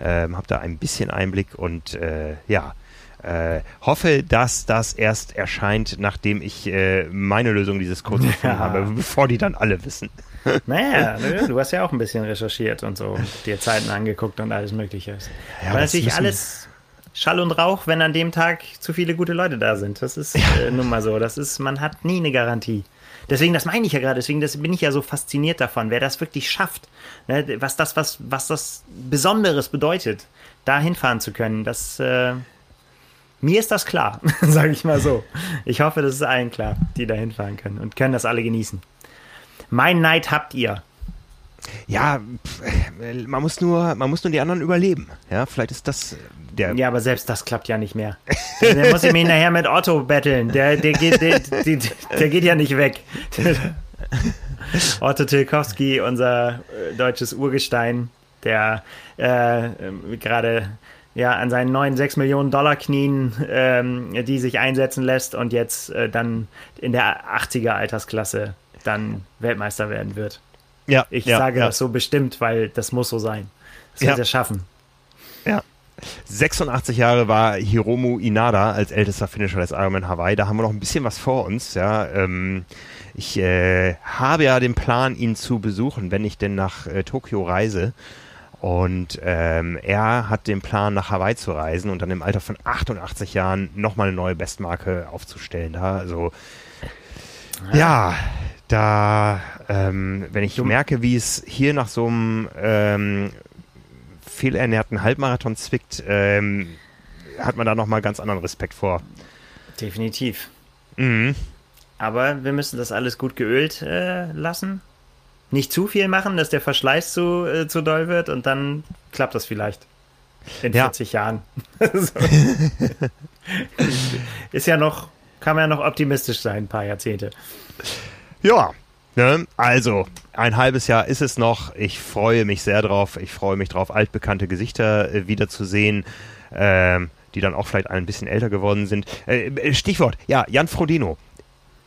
ähm, habe da ein bisschen Einblick und äh, ja, äh, hoffe, dass das erst erscheint, nachdem ich äh, meine Lösung dieses Codes gefunden ja. habe, bevor die dann alle wissen. Naja, du hast ja auch ein bisschen recherchiert und so, dir Zeiten angeguckt und alles Mögliche. Ja, Aber natürlich alles Schall und Rauch, wenn an dem Tag zu viele gute Leute da sind. Das ist äh, nun mal so. Das ist, man hat nie eine Garantie. Deswegen, das meine ich ja gerade, deswegen das bin ich ja so fasziniert davon, wer das wirklich schafft, ne, was das, was, was das Besonderes bedeutet, da hinfahren zu können, das äh, mir ist das klar, sage ich mal so. Ich hoffe, das ist allen klar, die da hinfahren können und können das alle genießen. Mein Neid habt ihr. Ja, man muss nur, man muss nur die anderen überleben. Ja, vielleicht ist das der. Ja, aber selbst das klappt ja nicht mehr. der muss ich mich nachher mit Otto betteln. Der, der, geht, der, der, der geht ja nicht weg. Otto Tilkowski, unser äh, deutsches Urgestein, der äh, gerade ja, an seinen neuen 6 Millionen Dollar Knien, ähm, die sich einsetzen lässt und jetzt äh, dann in der 80er Altersklasse dann Weltmeister werden wird. Ja, ich ja, sage ja. das so bestimmt, weil das muss so sein. Das wird er schaffen. Ja. 86 Jahre war Hiromu Inada als ältester Finisher des Ironman Hawaii. Da haben wir noch ein bisschen was vor uns. Ja, ähm, ich äh, habe ja den Plan, ihn zu besuchen, wenn ich denn nach äh, Tokio reise. Und ähm, er hat den Plan, nach Hawaii zu reisen und dann im Alter von 88 Jahren nochmal eine neue Bestmarke aufzustellen. Da, also ja, da, ähm, wenn ich merke, wie es hier nach so einem ähm, fehlernährten Halbmarathon zwickt, ähm, hat man da nochmal ganz anderen Respekt vor. Definitiv. Mhm. Aber wir müssen das alles gut geölt äh, lassen. Nicht zu viel machen, dass der Verschleiß zu, äh, zu doll wird und dann klappt das vielleicht. In ja. 40 Jahren. Ist ja noch, kann man ja noch optimistisch sein, ein paar Jahrzehnte. Ja, ne? also ein halbes Jahr ist es noch. Ich freue mich sehr drauf. Ich freue mich drauf, altbekannte Gesichter äh, wiederzusehen. Ähm, die dann auch vielleicht ein bisschen älter geworden sind. Äh, äh Stichwort, ja, Jan Frodeno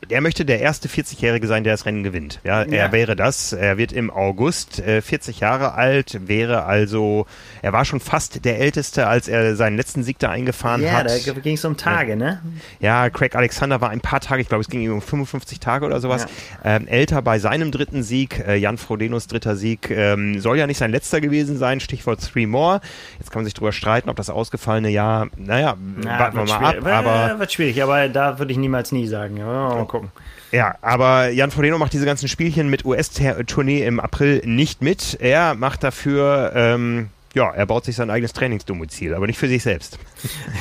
er möchte der erste 40-Jährige sein, der das Rennen gewinnt. Ja, ja, er wäre das. Er wird im August äh, 40 Jahre alt, wäre also, er war schon fast der Älteste, als er seinen letzten Sieg da eingefahren ja, hat. Ja, da ging es um Tage, ne? Ja, Craig Alexander war ein paar Tage, ich glaube, es ging um 55 Tage oder sowas. Ja. Ähm, älter bei seinem dritten Sieg, äh, Jan Frodenos dritter Sieg, ähm, soll ja nicht sein letzter gewesen sein, Stichwort Three More. Jetzt kann man sich darüber streiten, ob das ausgefallene Jahr, naja, Na, warten wir mal ab. Aber, wird schwierig, aber da würde ich niemals nie sagen. Ja, gucken. Ja, aber Jan Frodeno macht diese ganzen Spielchen mit US-Tournee im April nicht mit. Er macht dafür ähm, ja, er baut sich sein eigenes Trainingsdomizil, aber nicht für sich selbst.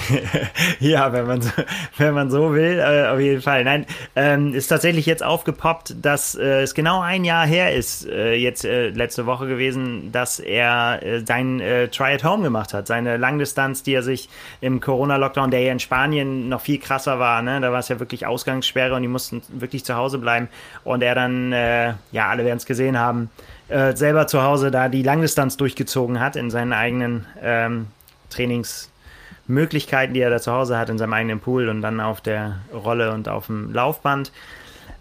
ja, wenn man so, wenn man so will, äh, auf jeden Fall. Nein, ähm, ist tatsächlich jetzt aufgepoppt, dass äh, es genau ein Jahr her ist, äh, jetzt äh, letzte Woche gewesen, dass er äh, sein äh, Try at Home gemacht hat, seine Langdistanz, die er sich im Corona-Lockdown, der ja in Spanien noch viel krasser war, ne? da war es ja wirklich Ausgangssperre und die mussten wirklich zu Hause bleiben und er dann, äh, ja, alle werden es gesehen haben, äh, selber zu Hause da die Langdistanz durchgezogen hat in seinen eigenen ähm, Trainingsmöglichkeiten, die er da zu Hause hat, in seinem eigenen Pool und dann auf der Rolle und auf dem Laufband.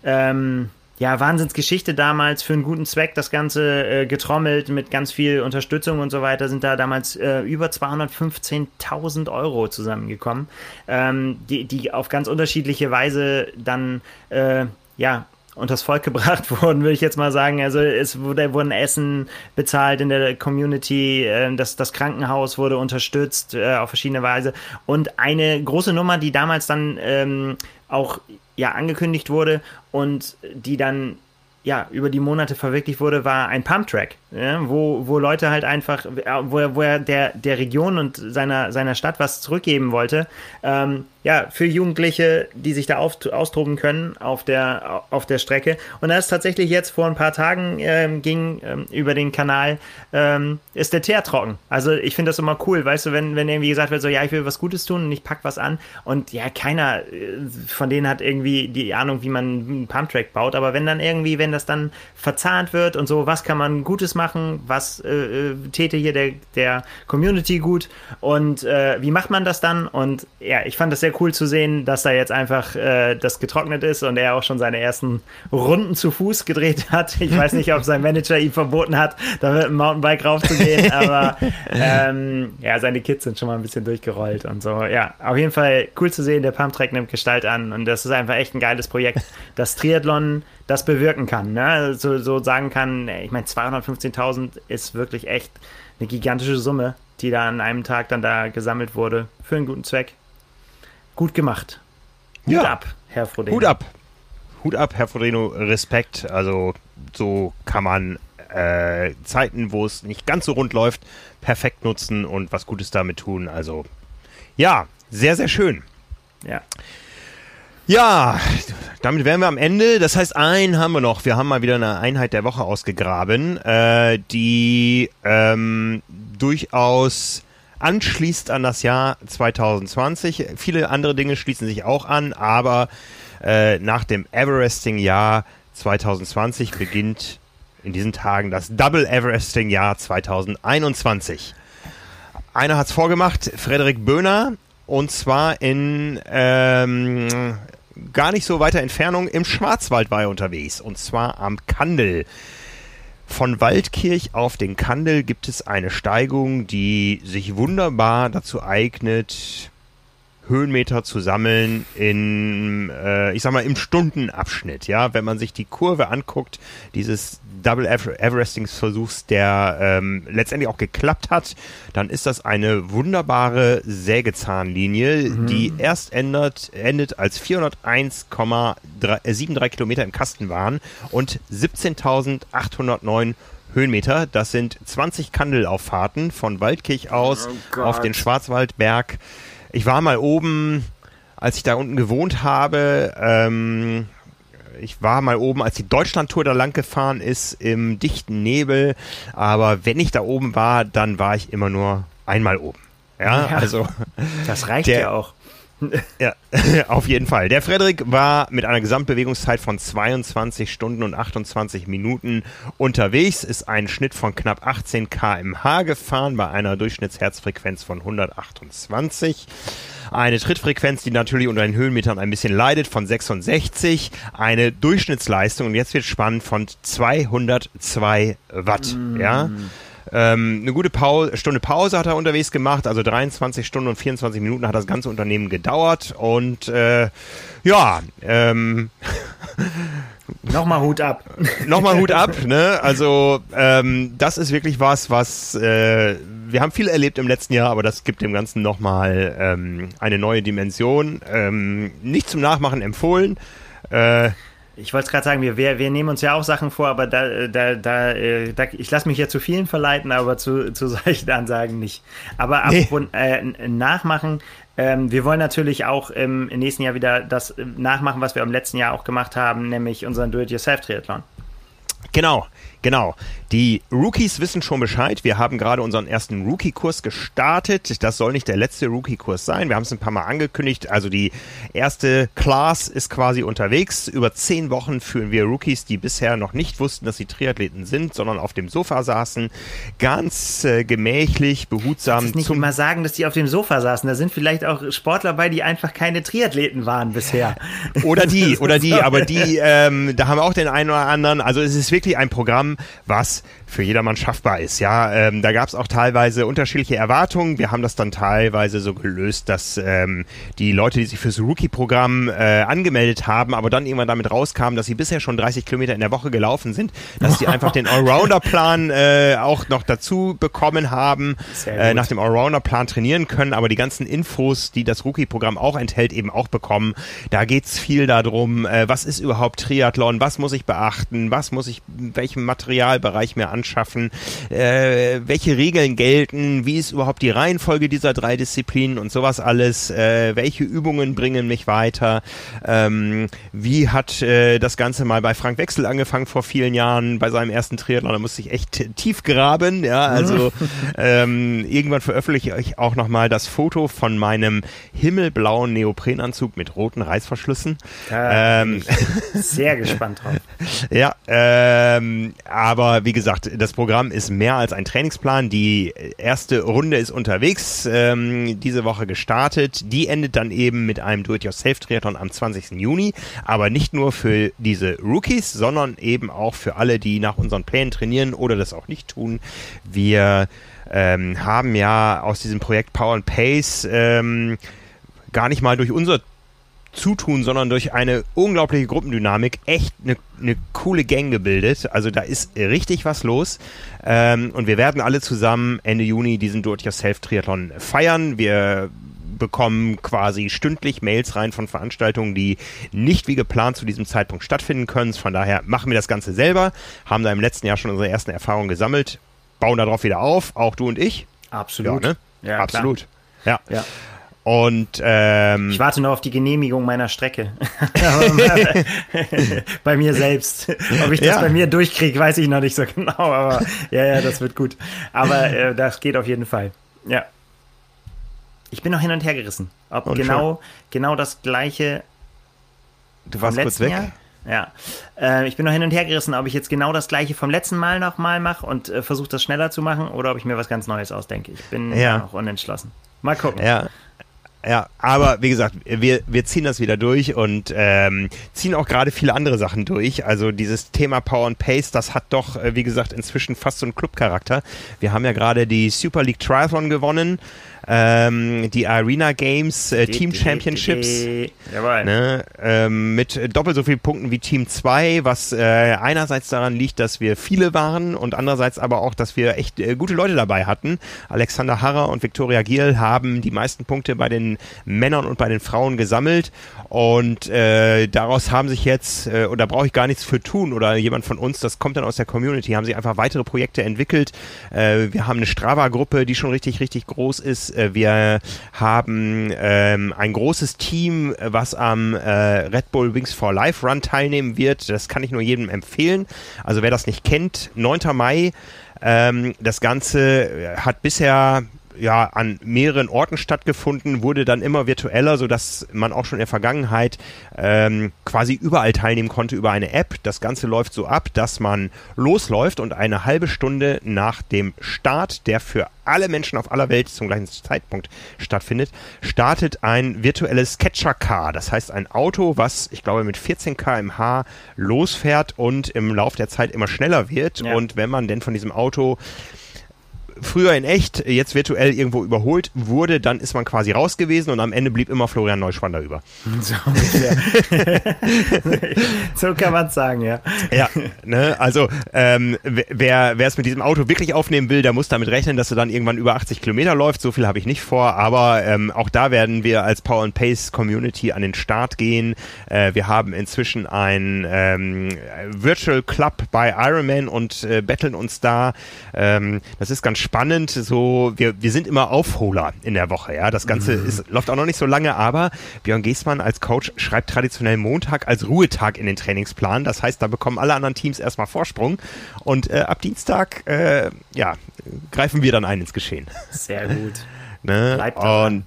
Ähm, ja, Wahnsinnsgeschichte damals für einen guten Zweck, das Ganze äh, getrommelt mit ganz viel Unterstützung und so weiter, sind da damals äh, über 215.000 Euro zusammengekommen, ähm, die, die auf ganz unterschiedliche Weise dann, äh, ja, unters Volk gebracht wurden, würde ich jetzt mal sagen. Also es wurde, wurden Essen bezahlt in der Community, äh, das, das Krankenhaus wurde unterstützt äh, auf verschiedene Weise. Und eine große Nummer, die damals dann ähm, auch ja angekündigt wurde und die dann ja, über die Monate verwirklicht wurde, war ein Pump-Track, ja, wo, wo Leute halt einfach, wo er, wo er der, der Region und seiner, seiner Stadt was zurückgeben wollte. Ähm, ja, für Jugendliche, die sich da auf, austoben können auf der, auf der Strecke. Und da ist tatsächlich jetzt vor ein paar Tagen ähm, ging ähm, über den Kanal, ähm, ist der Teer trocken. Also ich finde das immer cool, weißt du, wenn, wenn irgendwie gesagt wird, so, ja, ich will was Gutes tun und ich pack was an. Und ja, keiner äh, von denen hat irgendwie die Ahnung, wie man einen Pumptrack baut. Aber wenn dann irgendwie, wenn das dann verzahnt wird und so, was kann man Gutes machen, was äh, äh täte hier der, der Community gut und äh, wie macht man das dann? Und ja, ich fand das sehr cool zu sehen, dass da jetzt einfach äh, das getrocknet ist und er auch schon seine ersten Runden zu Fuß gedreht hat. Ich weiß nicht, ob sein Manager ihm verboten hat, da mit dem Mountainbike raufzugehen, aber ähm, ja, seine Kids sind schon mal ein bisschen durchgerollt und so. Ja, auf jeden Fall cool zu sehen, der Pumptrack nimmt Gestalt an und das ist einfach echt ein geiles Projekt, das Triathlon das bewirken kann. Ne? So, so sagen kann, ich meine, 215.000 ist wirklich echt eine gigantische Summe, die da an einem Tag dann da gesammelt wurde für einen guten Zweck. Gut gemacht. Hut ja. ab, Herr Frodeno. Hut ab. Hut ab, Herr Frodeno. Respekt. Also so kann man äh, Zeiten, wo es nicht ganz so rund läuft, perfekt nutzen und was Gutes damit tun. Also ja, sehr, sehr schön. Ja. Ja, damit wären wir am Ende. Das heißt, einen haben wir noch. Wir haben mal wieder eine Einheit der Woche ausgegraben, äh, die ähm, durchaus anschließt an das Jahr 2020. Viele andere Dinge schließen sich auch an, aber äh, nach dem Everesting-Jahr 2020 beginnt in diesen Tagen das Double Everesting-Jahr 2021. Einer hat es vorgemacht, Frederik Böhner, und zwar in ähm, gar nicht so weiter Entfernung im Schwarzwald war er unterwegs, und zwar am Kandel. Von Waldkirch auf den Kandel gibt es eine Steigung, die sich wunderbar dazu eignet, Höhenmeter zu sammeln in, äh, ich sag mal, im Stundenabschnitt. Ja, wenn man sich die Kurve anguckt, dieses Double Everesting-Versuchs, der ähm, letztendlich auch geklappt hat, dann ist das eine wunderbare Sägezahnlinie, mhm. die erst ändert, endet als 401,73 äh, Kilometer im Kasten waren und 17.809 Höhenmeter. Das sind 20 Kandelauffahrten von Waldkirch aus oh auf den Schwarzwaldberg. Ich war mal oben, als ich da unten gewohnt habe. Ähm, ich war mal oben, als die Deutschlandtour da lang gefahren ist, im dichten Nebel. Aber wenn ich da oben war, dann war ich immer nur einmal oben. Ja, ja also. Das reicht der, ja auch. Ja, auf jeden Fall. Der Frederik war mit einer Gesamtbewegungszeit von 22 Stunden und 28 Minuten unterwegs, ist einen Schnitt von knapp 18 kmh gefahren bei einer Durchschnittsherzfrequenz von 128. Eine Trittfrequenz, die natürlich unter den Höhenmetern ein bisschen leidet, von 66. Eine Durchschnittsleistung, und jetzt wird spannend, von 202 Watt. Mm. Ja. Ähm, eine gute Pause, Stunde Pause hat er unterwegs gemacht, also 23 Stunden und 24 Minuten hat das ganze Unternehmen gedauert und äh, ja, ähm, Nochmal Hut ab. Nochmal Hut ab, ne? Also ähm, das ist wirklich was, was äh, wir haben viel erlebt im letzten Jahr, aber das gibt dem Ganzen nochmal ähm, eine neue Dimension. Ähm, nicht zum Nachmachen empfohlen. Äh, ich wollte es gerade sagen, wir, wir, nehmen uns ja auch Sachen vor, aber da, da, da, äh, da ich lasse mich ja zu vielen verleiten, aber zu, zu solchen Ansagen nicht. Aber nee. apropos äh, nachmachen, ähm, wir wollen natürlich auch im nächsten Jahr wieder das nachmachen, was wir im letzten Jahr auch gemacht haben, nämlich unseren Do-it-yourself-Triathlon. Genau, genau. Die Rookies wissen schon Bescheid. Wir haben gerade unseren ersten Rookie-Kurs gestartet. Das soll nicht der letzte Rookie-Kurs sein. Wir haben es ein paar Mal angekündigt. Also die erste Class ist quasi unterwegs. Über zehn Wochen führen wir Rookies, die bisher noch nicht wussten, dass sie Triathleten sind, sondern auf dem Sofa saßen, ganz äh, gemächlich, behutsam. Ich nicht immer sagen, dass die auf dem Sofa saßen. Da sind vielleicht auch Sportler bei, die einfach keine Triathleten waren bisher. Oder die, oder die. Aber die, ähm, da haben wir auch den einen oder anderen. Also es ist wirklich ein Programm, was für jedermann schaffbar ist. Ja, ähm, da gab es auch teilweise unterschiedliche Erwartungen. Wir haben das dann teilweise so gelöst, dass ähm, die Leute, die sich fürs Rookie-Programm äh, angemeldet haben, aber dann irgendwann damit rauskamen, dass sie bisher schon 30 Kilometer in der Woche gelaufen sind, dass sie einfach den Allrounder-Plan äh, auch noch dazu bekommen haben, äh, nach dem Allrounder-Plan trainieren können, aber die ganzen Infos, die das Rookie-Programm auch enthält, eben auch bekommen. Da geht's viel darum, äh, was ist überhaupt Triathlon, was muss ich beachten, was muss ich, welchem Materialbereich ich mir anschaffen, äh, welche Regeln gelten, wie ist überhaupt die Reihenfolge dieser drei Disziplinen und sowas alles, äh, welche Übungen bringen mich weiter, ähm, wie hat äh, das Ganze mal bei Frank Wechsel angefangen vor vielen Jahren, bei seinem ersten Triathlon, da musste ich echt tief graben, ja, also ähm, irgendwann veröffentliche ich auch nochmal das Foto von meinem himmelblauen Neoprenanzug mit roten Reißverschlüssen. Ähm, sehr gespannt drauf. ja, ähm, aber wie gesagt, das Programm ist mehr als ein Trainingsplan. Die erste Runde ist unterwegs, ähm, diese Woche gestartet. Die endet dann eben mit einem Do-it-yourself-Triathlon am 20. Juni. Aber nicht nur für diese Rookies, sondern eben auch für alle, die nach unseren Plänen trainieren oder das auch nicht tun. Wir ähm, haben ja aus diesem Projekt Power and Pace ähm, gar nicht mal durch unser Zutun, sondern durch eine unglaubliche Gruppendynamik echt eine, eine coole Gang gebildet. Also da ist richtig was los. Ähm, und wir werden alle zusammen Ende Juni diesen Do-it-yourself-Triathlon feiern. Wir bekommen quasi stündlich Mails rein von Veranstaltungen, die nicht wie geplant zu diesem Zeitpunkt stattfinden können. Von daher machen wir das Ganze selber, haben da im letzten Jahr schon unsere ersten Erfahrungen gesammelt, bauen darauf wieder auf, auch du und ich. Absolut. Ja, ne? ja Absolut. Klar. Ja. ja. Und ähm, ich warte noch auf die Genehmigung meiner Strecke. bei mir selbst. Ob ich das ja. bei mir durchkriege, weiß ich noch nicht so genau. Aber ja, ja, das wird gut. Aber äh, das geht auf jeden Fall. Ja. Ich bin noch hin und her gerissen. Ob und genau, genau das gleiche. Du warst kurz weg. Jahr, ja. Äh, ich bin noch hin und her gerissen, ob ich jetzt genau das gleiche vom letzten Mal nochmal mache und äh, versuche das schneller zu machen oder ob ich mir was ganz Neues ausdenke. Ich bin ja. noch unentschlossen. Mal gucken. Ja. Ja, aber wie gesagt, wir, wir ziehen das wieder durch und ähm, ziehen auch gerade viele andere Sachen durch. Also dieses Thema Power and Pace, das hat doch, äh, wie gesagt, inzwischen fast so einen Clubcharakter. Wir haben ja gerade die Super League Triathlon gewonnen ähm, die Arena Games äh, Team Championships ne, ähm, mit doppelt so vielen Punkten wie Team 2, was äh, einerseits daran liegt, dass wir viele waren und andererseits aber auch, dass wir echt äh, gute Leute dabei hatten. Alexander Harrer und Viktoria Giel haben die meisten Punkte bei den Männern und bei den Frauen gesammelt und äh, daraus haben sich jetzt, äh, oder brauche ich gar nichts für tun oder jemand von uns, das kommt dann aus der Community, haben sich einfach weitere Projekte entwickelt. Äh, wir haben eine Strava-Gruppe, die schon richtig, richtig groß ist. Äh, wir haben ähm, ein großes Team, was am äh, Red Bull Wings for Life Run teilnehmen wird. Das kann ich nur jedem empfehlen. Also wer das nicht kennt, 9. Mai. Ähm, das Ganze hat bisher ja an mehreren Orten stattgefunden, wurde dann immer virtueller, so dass man auch schon in der Vergangenheit ähm, quasi überall teilnehmen konnte über eine App. Das Ganze läuft so ab, dass man losläuft und eine halbe Stunde nach dem Start, der für alle Menschen auf aller Welt zum gleichen Zeitpunkt stattfindet, startet ein virtuelles Catcher Car. Das heißt ein Auto, was ich glaube mit 14 km/h losfährt und im Laufe der Zeit immer schneller wird. Ja. Und wenn man denn von diesem Auto früher in echt, jetzt virtuell irgendwo überholt wurde, dann ist man quasi raus gewesen und am Ende blieb immer Florian Neuschwander über. So, so kann man sagen, ja. Ja, ne, also ähm, wer wer es mit diesem Auto wirklich aufnehmen will, der muss damit rechnen, dass er dann irgendwann über 80 Kilometer läuft. So viel habe ich nicht vor, aber ähm, auch da werden wir als Power and Pace Community an den Start gehen. Äh, wir haben inzwischen ein ähm, Virtual Club bei Ironman und äh, betteln uns da. Ähm, das ist ganz spannend. So, wir, wir sind immer Aufholer in der Woche, ja. Das Ganze mhm. ist, läuft auch noch nicht so lange, aber Björn Giesmann als Coach schreibt traditionell Montag als Ruhetag in den Trainingsplan. Das heißt, da bekommen alle anderen Teams erstmal Vorsprung. Und äh, ab Dienstag, äh, ja, greifen wir dann ein ins Geschehen. Sehr gut. ne? Bleibt und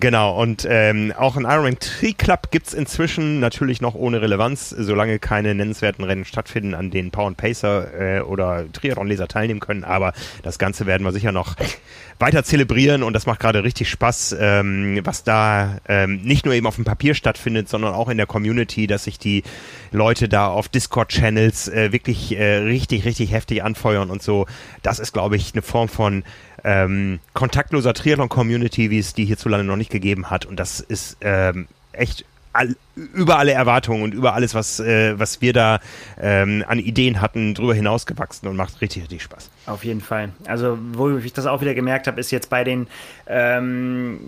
Genau, und ähm, auch ein Ironman Tree Club gibt's inzwischen natürlich noch ohne Relevanz, solange keine nennenswerten Rennen stattfinden, an denen Power Pacer äh, oder Triathlon-Leser teilnehmen können. Aber das Ganze werden wir sicher noch weiter zelebrieren und das macht gerade richtig Spaß, ähm, was da ähm, nicht nur eben auf dem Papier stattfindet, sondern auch in der Community, dass sich die Leute da auf Discord-Channels äh, wirklich äh, richtig, richtig heftig anfeuern und so. Das ist, glaube ich, eine Form von ähm, kontaktloser Triathlon-Community, wie es die hierzulande noch nicht gegeben hat. Und das ist ähm, echt über alle Erwartungen und über alles, was, äh, was wir da ähm, an Ideen hatten, drüber hinausgewachsen und macht richtig, richtig Spaß. Auf jeden Fall. Also, wo ich das auch wieder gemerkt habe, ist jetzt bei den, ähm,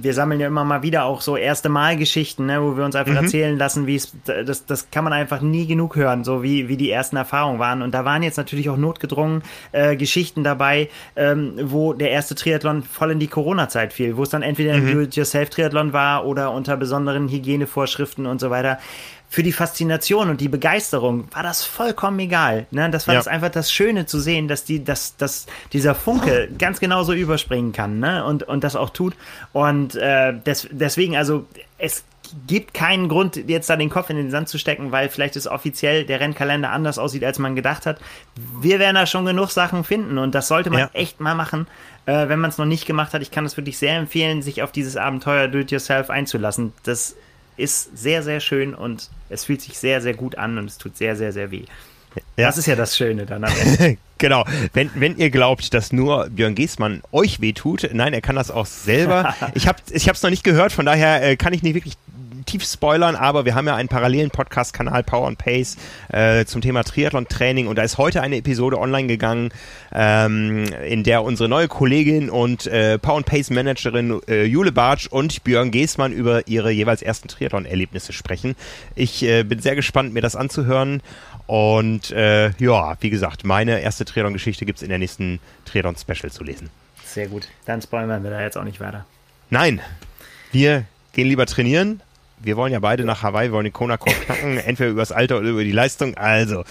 wir sammeln ja immer mal wieder auch so erste Mal-Geschichten, ne, wo wir uns einfach mhm. erzählen lassen, wie es, das, das kann man einfach nie genug hören, so wie, wie die ersten Erfahrungen waren. Und da waren jetzt natürlich auch notgedrungen äh, Geschichten dabei, ähm, wo der erste Triathlon voll in die Corona-Zeit fiel, wo es dann entweder ein mhm. Do-it-yourself-Triathlon war oder unter besonderen Hygiene Hygienevorschriften und so weiter. Für die Faszination und die Begeisterung war das vollkommen egal. Ne? Das war ja. das einfach das Schöne zu sehen, dass die, dass, dass dieser Funke ganz genauso überspringen kann, ne? Und, und das auch tut. Und äh, des, deswegen, also es gibt keinen Grund, jetzt da den Kopf in den Sand zu stecken, weil vielleicht ist offiziell der Rennkalender anders aussieht, als man gedacht hat. Wir werden da schon genug Sachen finden und das sollte man ja. echt mal machen, äh, wenn man es noch nicht gemacht hat. Ich kann es wirklich sehr empfehlen, sich auf dieses Abenteuer Do-It-Yourself einzulassen. Das ist sehr, sehr schön und es fühlt sich sehr, sehr gut an und es tut sehr, sehr, sehr weh. Ja. Das ist ja das Schöne dann am Ende. genau. Wenn, wenn ihr glaubt, dass nur Björn Giesmann euch wehtut, nein, er kann das auch selber. ich habe ich es noch nicht gehört, von daher äh, kann ich nicht wirklich tief spoilern, aber wir haben ja einen parallelen Podcast-Kanal Power and Pace äh, zum Thema Triathlon-Training und da ist heute eine Episode online gegangen, ähm, in der unsere neue Kollegin und äh, Power and Pace Managerin äh, Jule Bartsch und Björn Geßmann über ihre jeweils ersten Triathlon-Erlebnisse sprechen. Ich äh, bin sehr gespannt, mir das anzuhören und äh, ja, wie gesagt, meine erste Triathlon-Geschichte gibt es in der nächsten Triathlon-Special zu lesen. Sehr gut, dann spoilern wir da jetzt auch nicht weiter. Nein, wir gehen lieber trainieren wir wollen ja beide nach Hawaii, wollen den Kona knacken, entweder übers Alter oder über die Leistung. Also.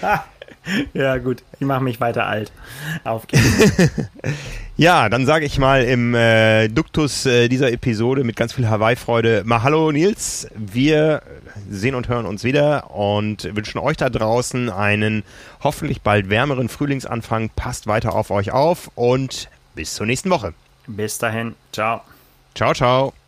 ja, gut, ich mache mich weiter alt. Auf geht's. ja, dann sage ich mal im äh, Duktus äh, dieser Episode mit ganz viel Hawaii-Freude Mahalo Nils. Wir sehen und hören uns wieder und wünschen euch da draußen einen hoffentlich bald wärmeren Frühlingsanfang. Passt weiter auf euch auf und bis zur nächsten Woche. Bis dahin, ciao. Ciao, ciao.